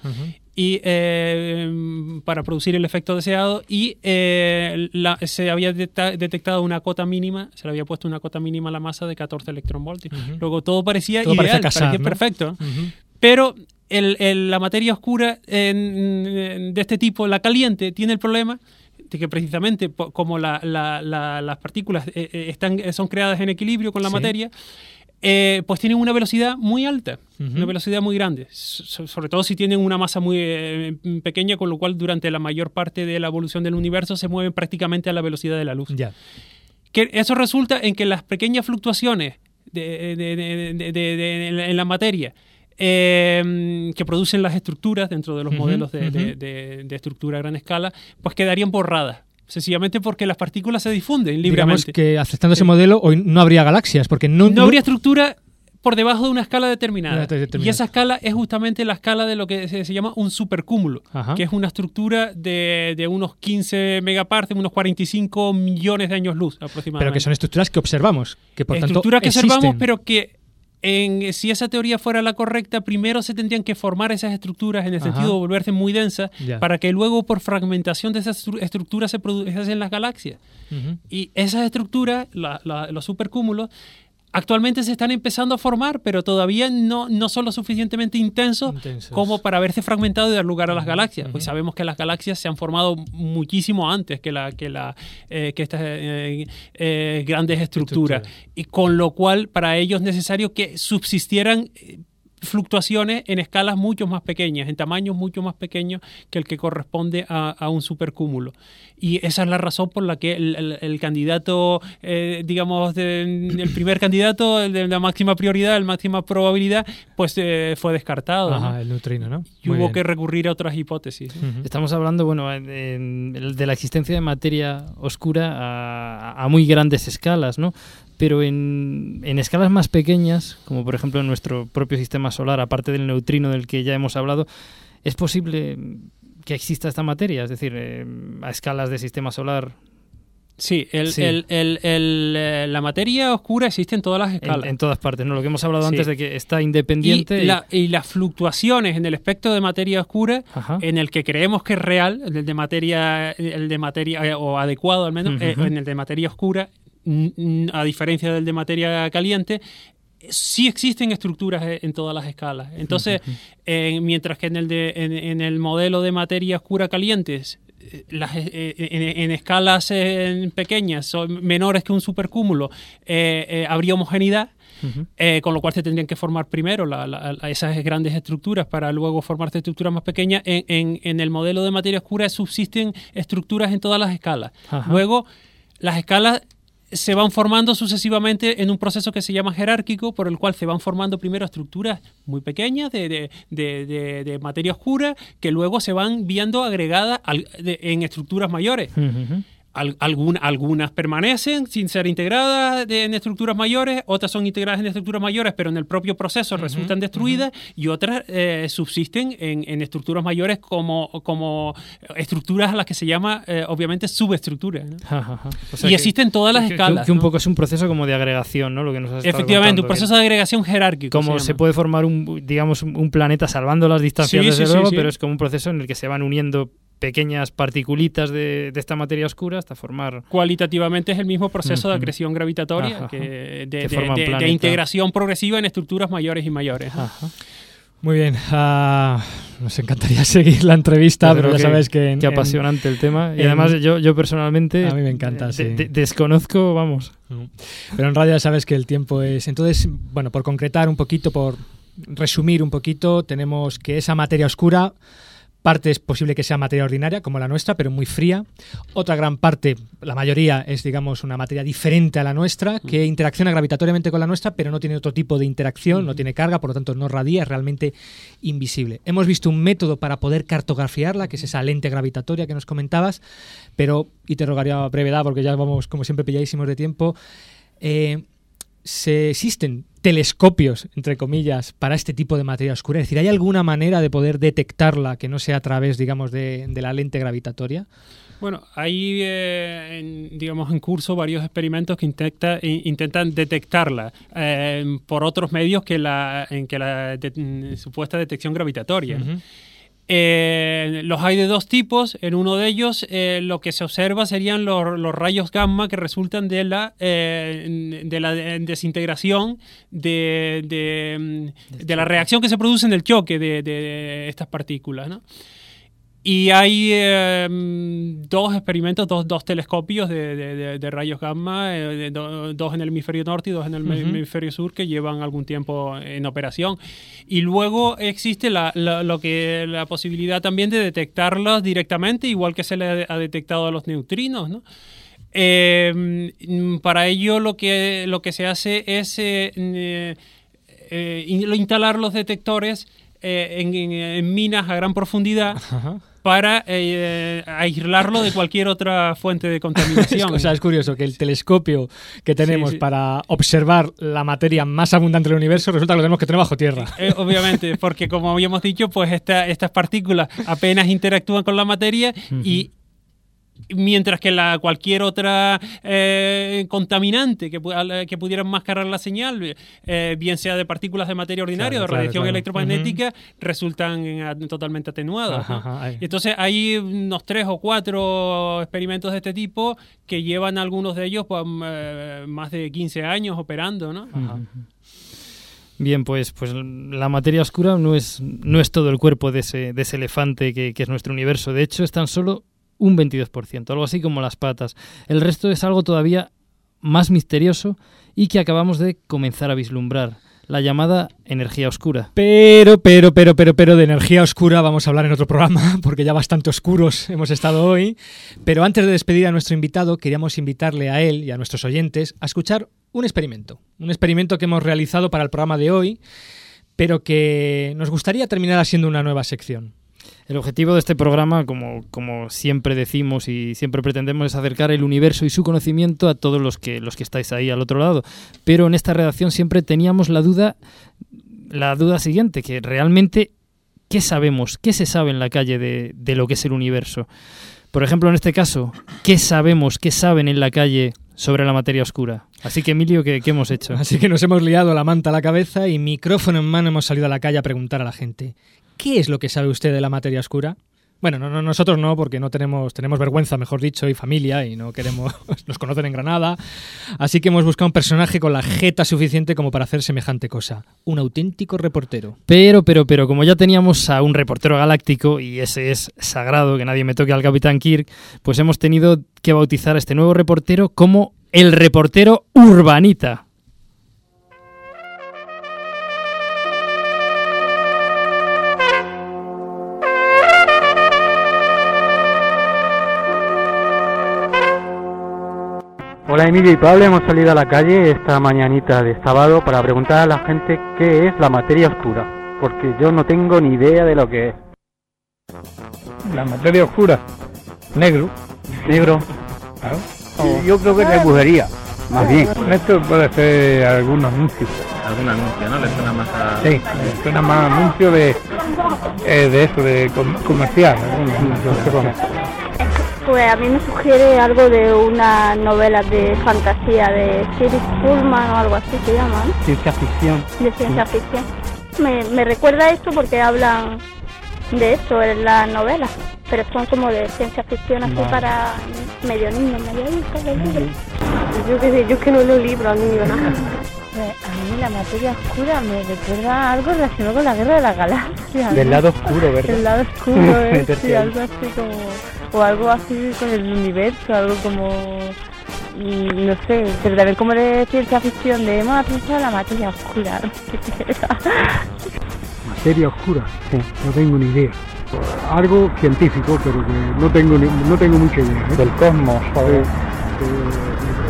Y eh, para producir el efecto deseado y eh, la- se había detectado una cota mínima, se le había puesto una cota mínima a la masa de 14 electronvoltios. Luego todo parecía Todo ideal, parecía casar, parecía ¿no? perfecto. Pero el- el- la materia oscura en- de este tipo, la caliente, tiene el problema de que precisamente como la- la- la- las partículas eh, eh, están, son creadas en equilibrio con la Sí. materia, eh, pues tienen una velocidad muy alta, una velocidad muy grande, so- sobre todo si tienen una masa muy eh, pequeña, con lo cual durante la mayor parte de la evolución del universo se mueven prácticamente a la velocidad de la luz. Ya. Que eso resulta en que las pequeñas fluctuaciones de, en la- en la materia eh, que producen las estructuras dentro de los modelos de, de- ujú. de- de estructura a gran escala, pues quedarían borradas. Sencillamente porque las partículas se difunden Digamos libremente. que aceptando ese modelo hoy no habría galaxias, porque no, no habría estructura por debajo de una escala determinada. Determinada. Y esa escala es justamente la escala de lo que se, se llama un supercúmulo, Ajá. que es una estructura de, de unos 15 megaparsecs, unos 45 millones de años luz aproximadamente. pero que son estructuras que observamos, que por tanto estructuras que existen. observamos, pero que en, si esa teoría fuera la correcta, primero se tendrían que formar esas estructuras en el Ajá. sentido de volverse muy densas para que luego por fragmentación de esas estru- estructuras se produjesen las galaxias. Y esas estructuras, la- la- los supercúmulos, actualmente se están empezando a formar, pero todavía no, no son lo suficientemente intensos, Intensos. como para haberse fragmentado y dar lugar a las galaxias. Pues sabemos que las galaxias se han formado muchísimo antes que, la, que, la, eh, que estas eh, eh, grandes estructuras. Y con lo cual, para ellos es necesario que subsistieran fluctuaciones en escalas mucho más pequeñas, en tamaños mucho más pequeños que el que corresponde a, a un supercúmulo. Y esa es la razón por la que el, el- el candidato, eh, digamos, de- el primer candidato, el de la máxima prioridad, la máxima probabilidad, pues eh, fue descartado. ¿no? Ajá, el neutrino, ¿no? Y Muy hubo bien. que recurrir a otras hipótesis. Estamos hablando, bueno, en- en- de la existencia de materia oscura a, a muy grandes escalas, ¿no? Pero en, en escalas más pequeñas, como por ejemplo en nuestro propio sistema solar, aparte del neutrino del que ya hemos hablado, ¿es posible que exista esta materia? Es decir, eh, a escalas de sistema solar. Sí, el- Sí. el- el- el, eh, la materia oscura existe en todas las escalas. en todas partes, ¿no? Lo que hemos hablado Sí. antes de que está independiente. Y, la- y las fluctuaciones en el espectro de materia oscura, Ajá. en el que creemos que es real, el de materia, el de materia eh, o adecuado al menos, eh, en el de materia oscura, a diferencia del de materia caliente, sí existen estructuras eh, en todas las escalas. Entonces, eh, mientras que en el, de, en, en el modelo de materia oscura calientes, eh, las, eh, en, en escalas eh, pequeñas, son menores que un supercúmulo, eh, eh, habría homogeneidad. Con lo cual se tendrían que formar primero la- la- la- esas grandes estructuras para luego formarse estructuras más pequeñas. En, en- en el modelo de materia oscura subsisten estructuras en todas las escalas. Luego, las escalas se van formando sucesivamente en un proceso que se llama jerárquico, por el cual se van formando primero estructuras muy pequeñas de, de- de- de- materia oscura, que luego se van viendo agregadas al- en estructuras mayores. Al- algún- algunas permanecen sin ser integradas de- en estructuras mayores, otras son integradas en estructuras mayores, pero en el propio proceso resultan destruidas, y otras eh, subsisten en, en estructuras mayores como, como estructuras a las que se llama, eh, obviamente, subestructuras. ¿no? Ajá, ajá. O sea y que- existen todas las que- escalas. Que un ¿no? poco es un proceso como de agregación, ¿no? Lo que nos has Efectivamente, un contando, proceso de agregación jerárquico. como se puede formar un digamos un planeta salvando las distancias Sí, desde sí, luego sí. pero es como un proceso en el que se van uniendo pequeñas particulitas de, de esta materia oscura hasta formar cualitativamente es el mismo proceso de acreción gravitatoria, Ajá, que de, Que de- de- integración progresiva en estructuras mayores y mayores. Ajá. Muy bien, ah, nos encantaría seguir la entrevista, Desde pero ya que- sabes que... en- qué en- apasionante el tema. Y en- además yo, yo personalmente A mí me encanta, de- sí. de- desconozco vamos. Pero en radio ya sabes que el tiempo es... Entonces, bueno, por concretar un poquito, por resumir un poquito, tenemos que esa materia oscura, parte es posible que sea materia ordinaria, como la nuestra, pero muy fría. Otra gran parte, la mayoría, es, digamos, una materia diferente a la nuestra, que interacciona gravitatoriamente con la nuestra, pero no tiene otro tipo de interacción, no tiene carga, por lo tanto no radia, es realmente invisible. Hemos visto un método para poder cartografiarla, que es esa lente gravitatoria que nos comentabas, pero, y te rogaría brevedad, porque ya vamos, como siempre, pilladísimos de tiempo, eh, se existen telescopios, entre comillas, para este tipo de materia oscura? Es decir, ¿hay alguna manera de poder detectarla que no sea a través, digamos, de, de la lente gravitatoria? Bueno, hay, eh, en, digamos, en curso varios experimentos que intenta- in- intentan detectarla eh, por otros medios que la, en que la de- mm, supuesta detección gravitatoria. ¿no? Eh, los hay de dos tipos. En uno de ellos eh, lo que se observa serían los, los rayos gamma que resultan de la, eh, de la de- desintegración de, de, mm, de la reacción que se produce en el choque de, de estas partículas. ¿no? Y hay eh, mm, dos experimentos, dos, dos telescopios de, de- de- rayos gamma, eh, do- dos en el hemisferio norte y dos en el hemisferio sur, que llevan algún tiempo en operación. Y luego existe la, la- lo que, la posibilidad también de detectarlos directamente, igual que se le ha detectado a los neutrinos. ¿no? Eh, mm, para ello lo que, lo que se hace es eh, eh, in- instalar los detectores eh, en, en- en minas a gran profundidad para eh, aislarlo de cualquier otra fuente de contaminación. o sea, es curioso que el telescopio que tenemos Sí, sí. para observar la materia más abundante del universo resulta que lo tenemos que tener bajo tierra. Eh, obviamente, porque como habíamos dicho, pues esta- estas partículas apenas interactúan con la materia y mientras que la cualquier otra eh, contaminante que, al- que pudiera mascarar la señal, eh, bien sea de partículas de materia ordinaria Claro, o de radiación claro. electromagnética, resultan eh, totalmente atenuadas. Ajá, ajá, Entonces hay unos tres o cuatro experimentos de este tipo que llevan algunos de ellos pues, eh, más de 15 años operando, ¿no? Bien, pues, pues la materia oscura no es, no es todo el cuerpo de ese, de ese elefante que, que es nuestro universo. De hecho, es tan solo un 22%, algo así como las patas. El resto es algo todavía más misterioso y que acabamos de comenzar a vislumbrar, la llamada energía oscura. Pero, pero, pero, pero, pero de energía oscura vamos a hablar en otro programa, porque ya bastante oscuros hemos estado hoy. Pero antes de despedir a nuestro invitado, queríamos invitarle a él y a nuestros oyentes a escuchar un experimento. Un experimento que hemos realizado para el programa de hoy, pero que nos gustaría terminar siendo una nueva sección. El objetivo de este programa, como, siempre decimos y siempre pretendemos, es acercar el universo y su conocimiento a todos los que, los que estáis ahí al otro lado. Pero en esta redacción siempre teníamos la duda, la duda siguiente, que realmente, ¿qué sabemos? ¿Qué se sabe en la calle de, de lo que es el universo? Por ejemplo, en este caso, ¿qué sabemos, qué saben en la calle sobre la materia oscura? Así que, Emilio, ¿qué, qué hemos hecho? Así que nos hemos liado la manta a la cabeza y micrófono en mano hemos salido a la calle a preguntar a la gente, ¿qué es lo que sabe usted de la materia oscura? Bueno, no, no, nosotros no, porque no tenemos, tenemos vergüenza, mejor dicho, y familia, y no queremos, nos conocen en Granada. Así que hemos buscado un personaje con la jeta suficiente como para hacer semejante cosa. Un auténtico reportero. Pero, pero, pero, como ya teníamos a un reportero galáctico, y ese es sagrado, que nadie me toque al Capitán Kirk, pues hemos tenido que bautizar a este nuevo reportero como el reportero urbanita. Hola Emilio y Pablo, hemos salido a la calle esta mañanita de sábado para preguntar a la gente qué es la materia oscura, porque yo no tengo ni idea de lo que es. La materia oscura, negro. Negro. Claro. Yo creo que es brujería, más bien. Esto puede ser algún anuncio. Algún anuncio, ¿no? Le suena más a... Sí, me suena más anuncio de, eh, de eso, de com- comercial. algún anuncio de eso. Pues a mí me sugiere algo de una novela de fantasía de Philip Pullman o algo así se llama, ¿no? Ciencia ficción. de ciencia ficción. Me, me recuerda esto porque hablan de esto en la novela, pero son como de ciencia ficción así Vale. para medio niños, medio del libro. Yo que sé, yo que no leo libros ni nada. Pues a mí la materia oscura me recuerda a algo relacionado con la guerra de las galaxias. Del ¿no? lado oscuro, ¿verdad? El lado oscuro, ¿eh? Meterte sí, algo así como... O algo así con el universo, algo como... mm, No sé, pero también como de ciencia ficción, de hemos aprendido la materia oscura. Materia oscura, sí, no tengo ni idea. Algo científico, pero que no tengo ni- no tengo mucha idea. ¿eh? Del cosmos, joder. Eh,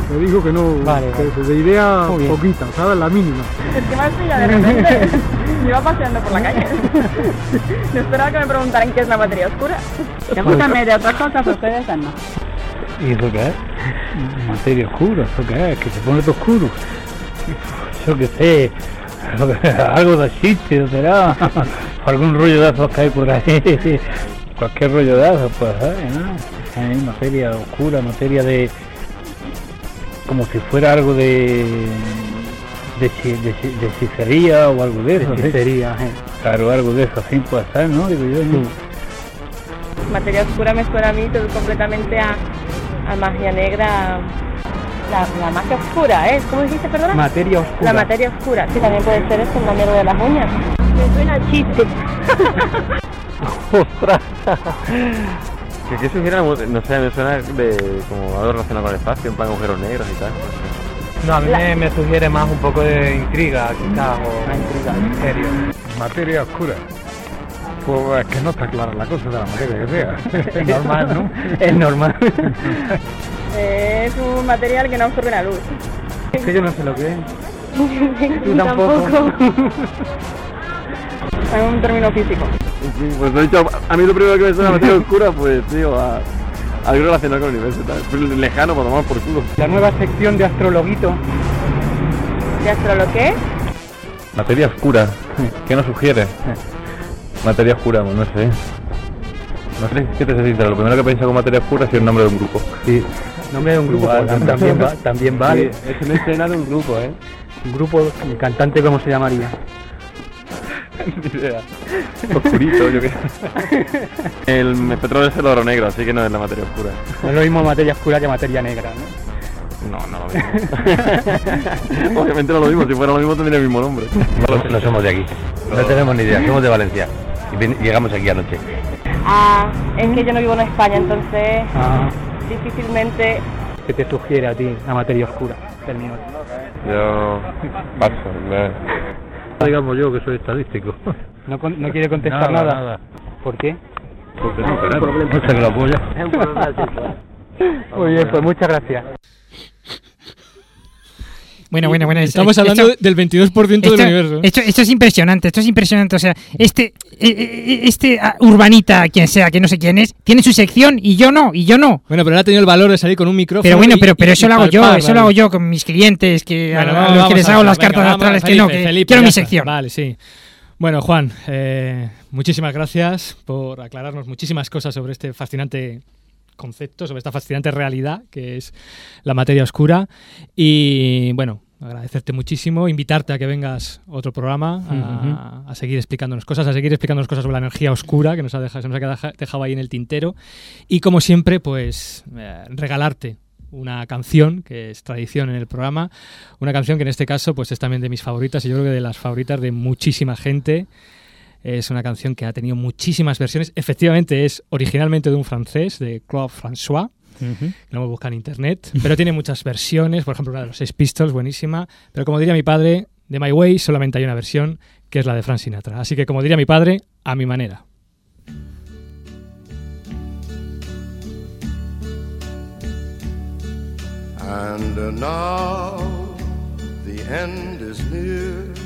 te digo que no, Vale, que vale. de idea poquita, ¿sabes? La mínima. Es que me has pillado de repente. Iba paseando por la calle. No esperaba que me preguntaran qué es la materia oscura. Escúchame, de otras cosas ustedes no. ¿Y eso qué es? Materia oscura, ¿eso qué es? Que se pone todo oscuro. Yo qué sé, algo de- chiste, será. Algún rollo de esos que hay por ahí. Cualquier rollo de esos, pues, ¿sabes? ¿no? Hay materia oscura, materia de. Como si fuera algo de. de, chi- de, chi- de hechicería o algo de eso. De ¿sí? hechicería, eh. Claro, algo de eso, así puede ser, ¿no? Digo yo, ¿no? Materia oscura me suena a mí todo completamente a, a magia negra. La, la magia oscura, ¿eh? ¿Cómo dijiste, perdona? Materia oscura. La materia oscura. Sí, también puede ser eso, la mierda de las uñas. Me suena a chiste. ¡Ostras! Que qué sugiere, no sé, me suena de como algo relacionado con el espacio, en plan agujeros negros y tal. No, a mí me, me sugiere más un poco de intriga, quizás, o intriga, misterio. Materia oscura. Pues es que no está clara la cosa de la materia que sea. Es normal, ¿no? Es normal. Es un material que no absorbe la luz. Es que yo no sé lo que es. Tú tampoco. Es un término físico. Sí, pues lo he dicho, a mí lo primero que me suena materia oscura, pues, tío, a, algo relacionado con el universo tal. Pero lejano, para tomar por culo. La nueva sección de Astrologuito. ¿De astro qué? Materia oscura. ¿Qué nos sugiere? Materia oscura, pues no sé. No sé, ¿qué te sincero? Lo primero que pienso con materia oscura es el nombre de un grupo. Sí. Nombre de un grupo, Igual, pues, también, va- también vale. Sí, es una escena de un grupo, ¿eh? Un grupo, el cantante, ¿cómo se llamaría? Ni idea. Oscurito, yo qué sé. El petróleo es el oro negro, así que no es la materia oscura. No es lo mismo materia oscura que materia negra, ¿no? No, no lo mismo. Obviamente no lo mismo, si fuera lo mismo tendría el mismo nombre. No, no somos de aquí. No tenemos ni idea. Somos de Valencia. Y llegamos aquí anoche. Ah, es que yo no vivo en España, entonces Ah, difícilmente... ¿Qué te sugiere a ti la materia oscura? Término. Yo paso. Digamos yo que soy estadístico. ¿No, con- no quiere contestar Nada, nada? nada. ¿Por qué? Porque no, pero no sé que lo apoya. Muy bien, pues muchas gracias. Bueno, bueno, bueno. Estamos esto- hablando del 22% del universo. Esto, esto es impresionante, esto es impresionante. O sea, este, eh, eh, este ah, urbanita, quien sea, que no sé quién es, tiene su sección y yo no, y yo no. Bueno, pero él ha tenido el valor de salir con un micrófono. Pero bueno, y- pero, pero y- eso y lo hago yo, eso lo hago yo con mis clientes, que a- Bueno, a, los que les hago las venga, cartas vamos, astrales, que no, que Felipe, quiero mi sección. Vale, sí. Bueno, Juan, eh, muchísimas gracias por aclararnos muchísimas cosas sobre este fascinante concepto, sobre esta fascinante realidad que es la materia oscura. Y bueno, agradecerte muchísimo, invitarte a que vengas a otro programa, a, a seguir explicándonos cosas, a seguir explicándonos cosas sobre la energía oscura que nos ha dejado, se nos ha quedado- dejado ahí en el tintero. Y como siempre, pues eh, regalarte una canción que es tradición en el programa, una canción que en este caso pues es también de mis favoritas y yo creo que de las favoritas de muchísima gente. Es una canción que ha tenido muchísimas versiones. Efectivamente es originalmente de un francés, de Claude François, que lo hemos buscado en internet, pero tiene muchas versiones, por ejemplo una de los Sex Pistols, buenísima, pero como diría mi padre, de My Way solamente hay una versión, que es la de Frank Sinatra. Así que como diría mi padre, a mi manera. And uh, now the end is near, and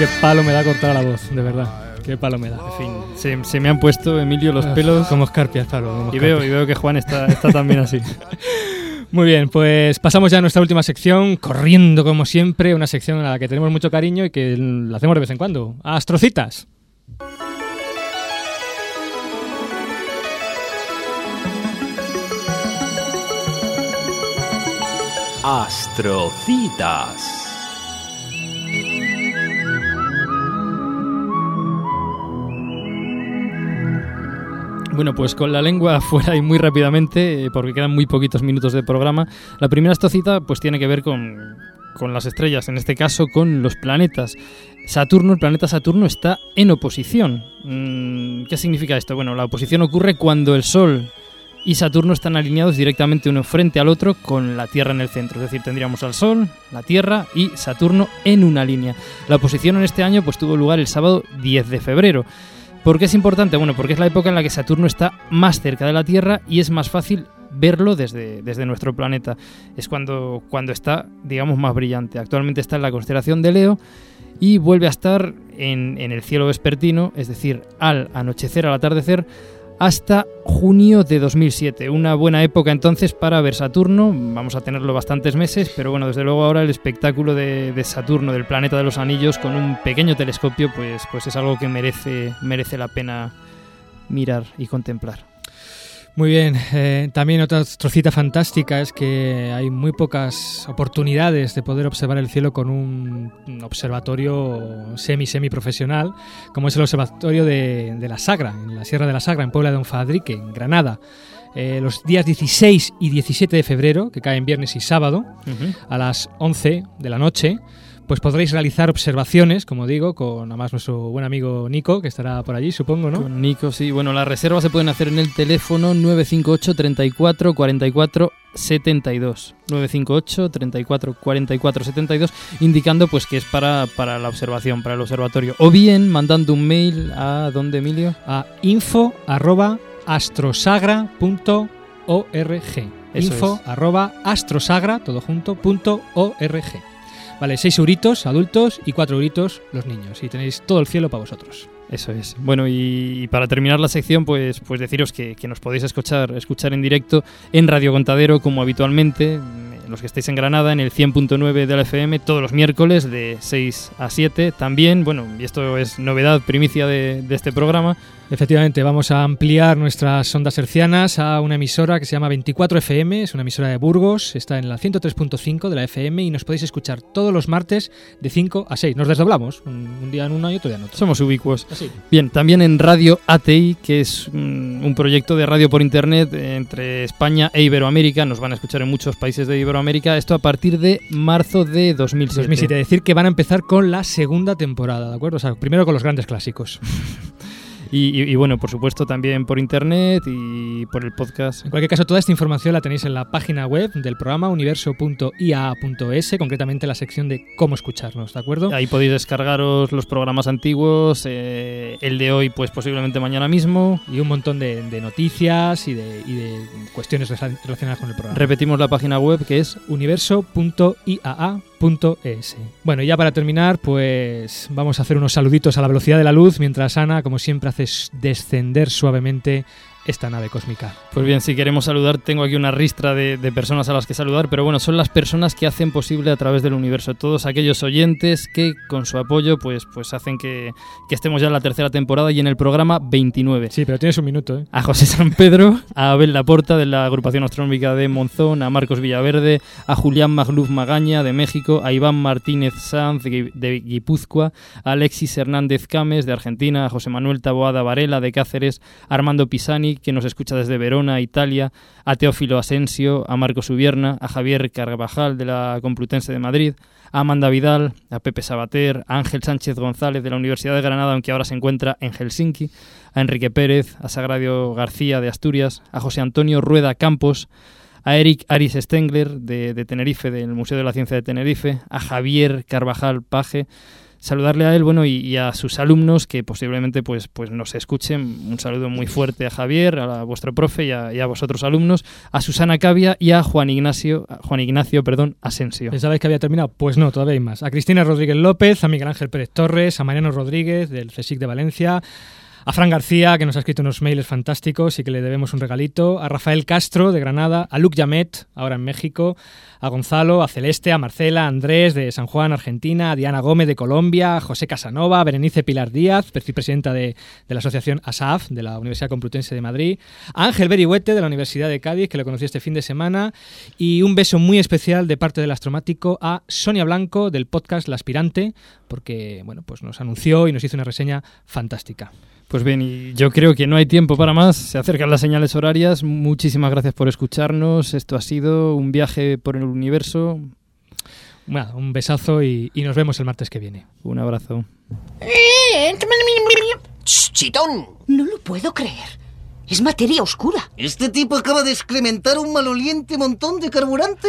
qué palo me da cortar la voz, de verdad. Qué palo me da. En fin, se, me han puesto, Emilio, los ah, pelos. Como escarpias, Pablo. Como y. Veo, y veo que Juan está, está también así. Muy bien, pues pasamos ya a nuestra última sección, corriendo como siempre, una sección a la que tenemos mucho cariño y que la hacemos de vez en cuando. Astrocitas. Astrocitas. Bueno, pues con la lengua afuera y muy rápidamente, eh, porque quedan muy poquitos minutos de programa, la primera astrocita pues tiene que ver con, con las estrellas, en este caso con los planetas. Saturno, el planeta Saturno está en oposición. Mm, ¿Qué significa esto? Bueno, la oposición ocurre cuando el Sol y Saturno están alineados directamente uno frente al otro con la Tierra en el centro. Es decir, tendríamos al Sol, la Tierra y Saturno en una línea. La oposición en este año pues tuvo lugar el sábado 10 de febrero. ¿Por qué es importante? Bueno, porque es la época en la que Saturno está más cerca de la Tierra y es más fácil verlo desde, desde nuestro planeta. Es cuando, cuando está, digamos, más brillante. Actualmente está en la constelación de Leo y vuelve a estar en, en el cielo vespertino, es decir, al anochecer, al atardecer, hasta junio de 2007. Una buena época entonces para ver Saturno. Vamos a tenerlo bastantes meses, pero bueno, desde luego ahora el espectáculo de, Saturno, del planeta de los anillos, con un pequeño telescopio, pues, pues es algo que merece, merece la pena mirar y contemplar. Muy bien, eh, también otra trocita fantástica es que hay muy pocas oportunidades de poder observar el cielo con un observatorio semi-semi profesional, como es el observatorio de, de, la Sagra, en la Sierra de la Sagra, en Puebla de Don Fadrique, en Granada. Eh, los días 16 y 17 de febrero, que caen viernes y sábado, uh -huh. a las 11 de la noche, pues podréis realizar observaciones, como digo, con además nuestro buen amigo Nico, que estará por allí, supongo, ¿no? Con Nico, sí. Bueno, las reservas se pueden hacer en el teléfono 958 34 44 72. 958 34 44 72, indicando pues que es para, para la observación, para el observatorio. O bien mandando un mail a ¿dónde, Emilio? A info arroba astrosagra.org. Info arroba astrosagra, todo junto, punto org. Vale, 6 euritos adultos y 4 euritos los niños. Y tenéis todo el cielo para vosotros. Eso es. Bueno, y, para terminar la sección, pues, pues deciros que, que, nos podéis escuchar, escuchar en directo en Radio Contadero, como habitualmente, los que estáis en Granada, en el 100.9 de la FM, todos los miércoles de 6 a 7. También, bueno, y esto es novedad, primicia de, de este programa, Efectivamente, vamos a ampliar nuestras ondas hercianas a una emisora que se llama 24 FM, es una emisora de Burgos, está en la 103.5 de la FM y nos podéis escuchar todos los martes de 5 a 6. Nos desdoblamos, un, un día en una y otro día en otro. Somos ubicuos. Así. Bien, también en Radio ATI, que es un, un proyecto de radio por internet entre España e Iberoamérica, nos van a escuchar en muchos países de Iberoamérica, esto a partir de marzo de 2007. 2007, decir que van a empezar con la segunda temporada, ¿de acuerdo? O sea, primero con los grandes clásicos. Y, y, y, bueno, por supuesto también por internet y por el podcast. En cualquier caso, toda esta información la tenéis en la página web del programa universo.ia.es, concretamente la sección de cómo escucharnos, ¿de acuerdo? Ahí podéis descargaros los programas antiguos, eh, el de hoy pues posiblemente mañana mismo. Y un montón de, de noticias y de, y de, cuestiones relacionadas con el programa. Repetimos la página web que es universo.iaa.es. Bueno, y ya para terminar, pues vamos a hacer unos saluditos a la velocidad de la luz, mientras Ana, como siempre, hace descender suavemente esta nave cósmica. Pues bien, si queremos saludar, tengo aquí una ristra de, de, personas a las que saludar, pero bueno, son las personas que hacen posible a través del universo, todos aquellos oyentes que con su apoyo pues, pues hacen que, que estemos ya en la tercera temporada y en el programa 29. Sí, pero tienes un minuto, ¿eh? A José San Pedro, a Abel Laporta de la agrupación astronómica de Monzón, a Marcos Villaverde, a Julián Magluf Magaña de México, a Iván Martínez Sanz de, de Guipúzcoa, a Alexis Hernández Cames de Argentina, a José Manuel Taboada Varela de Cáceres, a Armando Pisani que nos escucha desde Verona, Italia, a Teófilo Asensio, a Marcos Ubierna, a Javier Carvajal de la Complutense de Madrid, a Amanda Vidal, a Pepe Sabater, a Ángel Sánchez González de la Universidad de Granada, aunque ahora se encuentra en Helsinki, a Enrique Pérez, a Sagrario García de Asturias, a José Antonio Rueda Campos, a Eric Aris Stengler de, de Tenerife, del Museo de la Ciencia de Tenerife, a Javier Carvajal Paje, saludarle a él, bueno, y, y, a sus alumnos que posiblemente pues, pues nos escuchen. Un saludo muy fuerte a Javier, a, vuestro profe y a, y a vosotros alumnos, a Susana Cavia y a Juan Ignacio, a Juan Ignacio, perdón, Asensio. ¿Pensabais que había terminado? Pues no, todavía hay más. A Cristina Rodríguez López, a Miguel Ángel Pérez Torres, a Mariano Rodríguez del CSIC de Valencia, A Fran García, que nos ha escrito unos mails fantásticos y que le debemos un regalito. A Rafael Castro, de Granada. A Luc Yamet, ahora en México. A Gonzalo, a Celeste, a Marcela, a Andrés, de San Juan, Argentina. A Diana Gómez, de Colombia. A José Casanova. A Berenice Pilar Díaz, presidenta de, de la Asociación ASAF, de la Universidad Complutense de Madrid. A Ángel Berihuete, de la Universidad de Cádiz, que lo conocí este fin de semana. Y un beso muy especial de parte del astromático a Sonia Blanco, del podcast La Aspirante, porque bueno, pues nos anunció y nos hizo una reseña fantástica. Pues bien, y yo creo que no hay tiempo para más. Se acercan las señales horarias. Muchísimas gracias por escucharnos. Esto ha sido un viaje por el universo. Bueno, un besazo y, y nos vemos el martes que viene. Un abrazo. Ch, Chitón. No lo puedo creer. Es materia oscura. Este tipo acaba de excrementar un maloliente montón de carburante.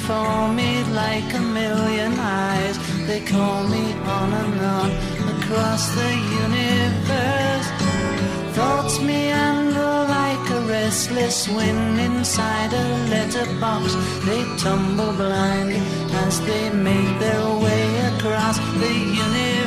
Before me like a million eyes. They call me on and on across the universe. Thoughts meander like a restless wind inside a letterbox. They tumble blind as they make their way across the universe.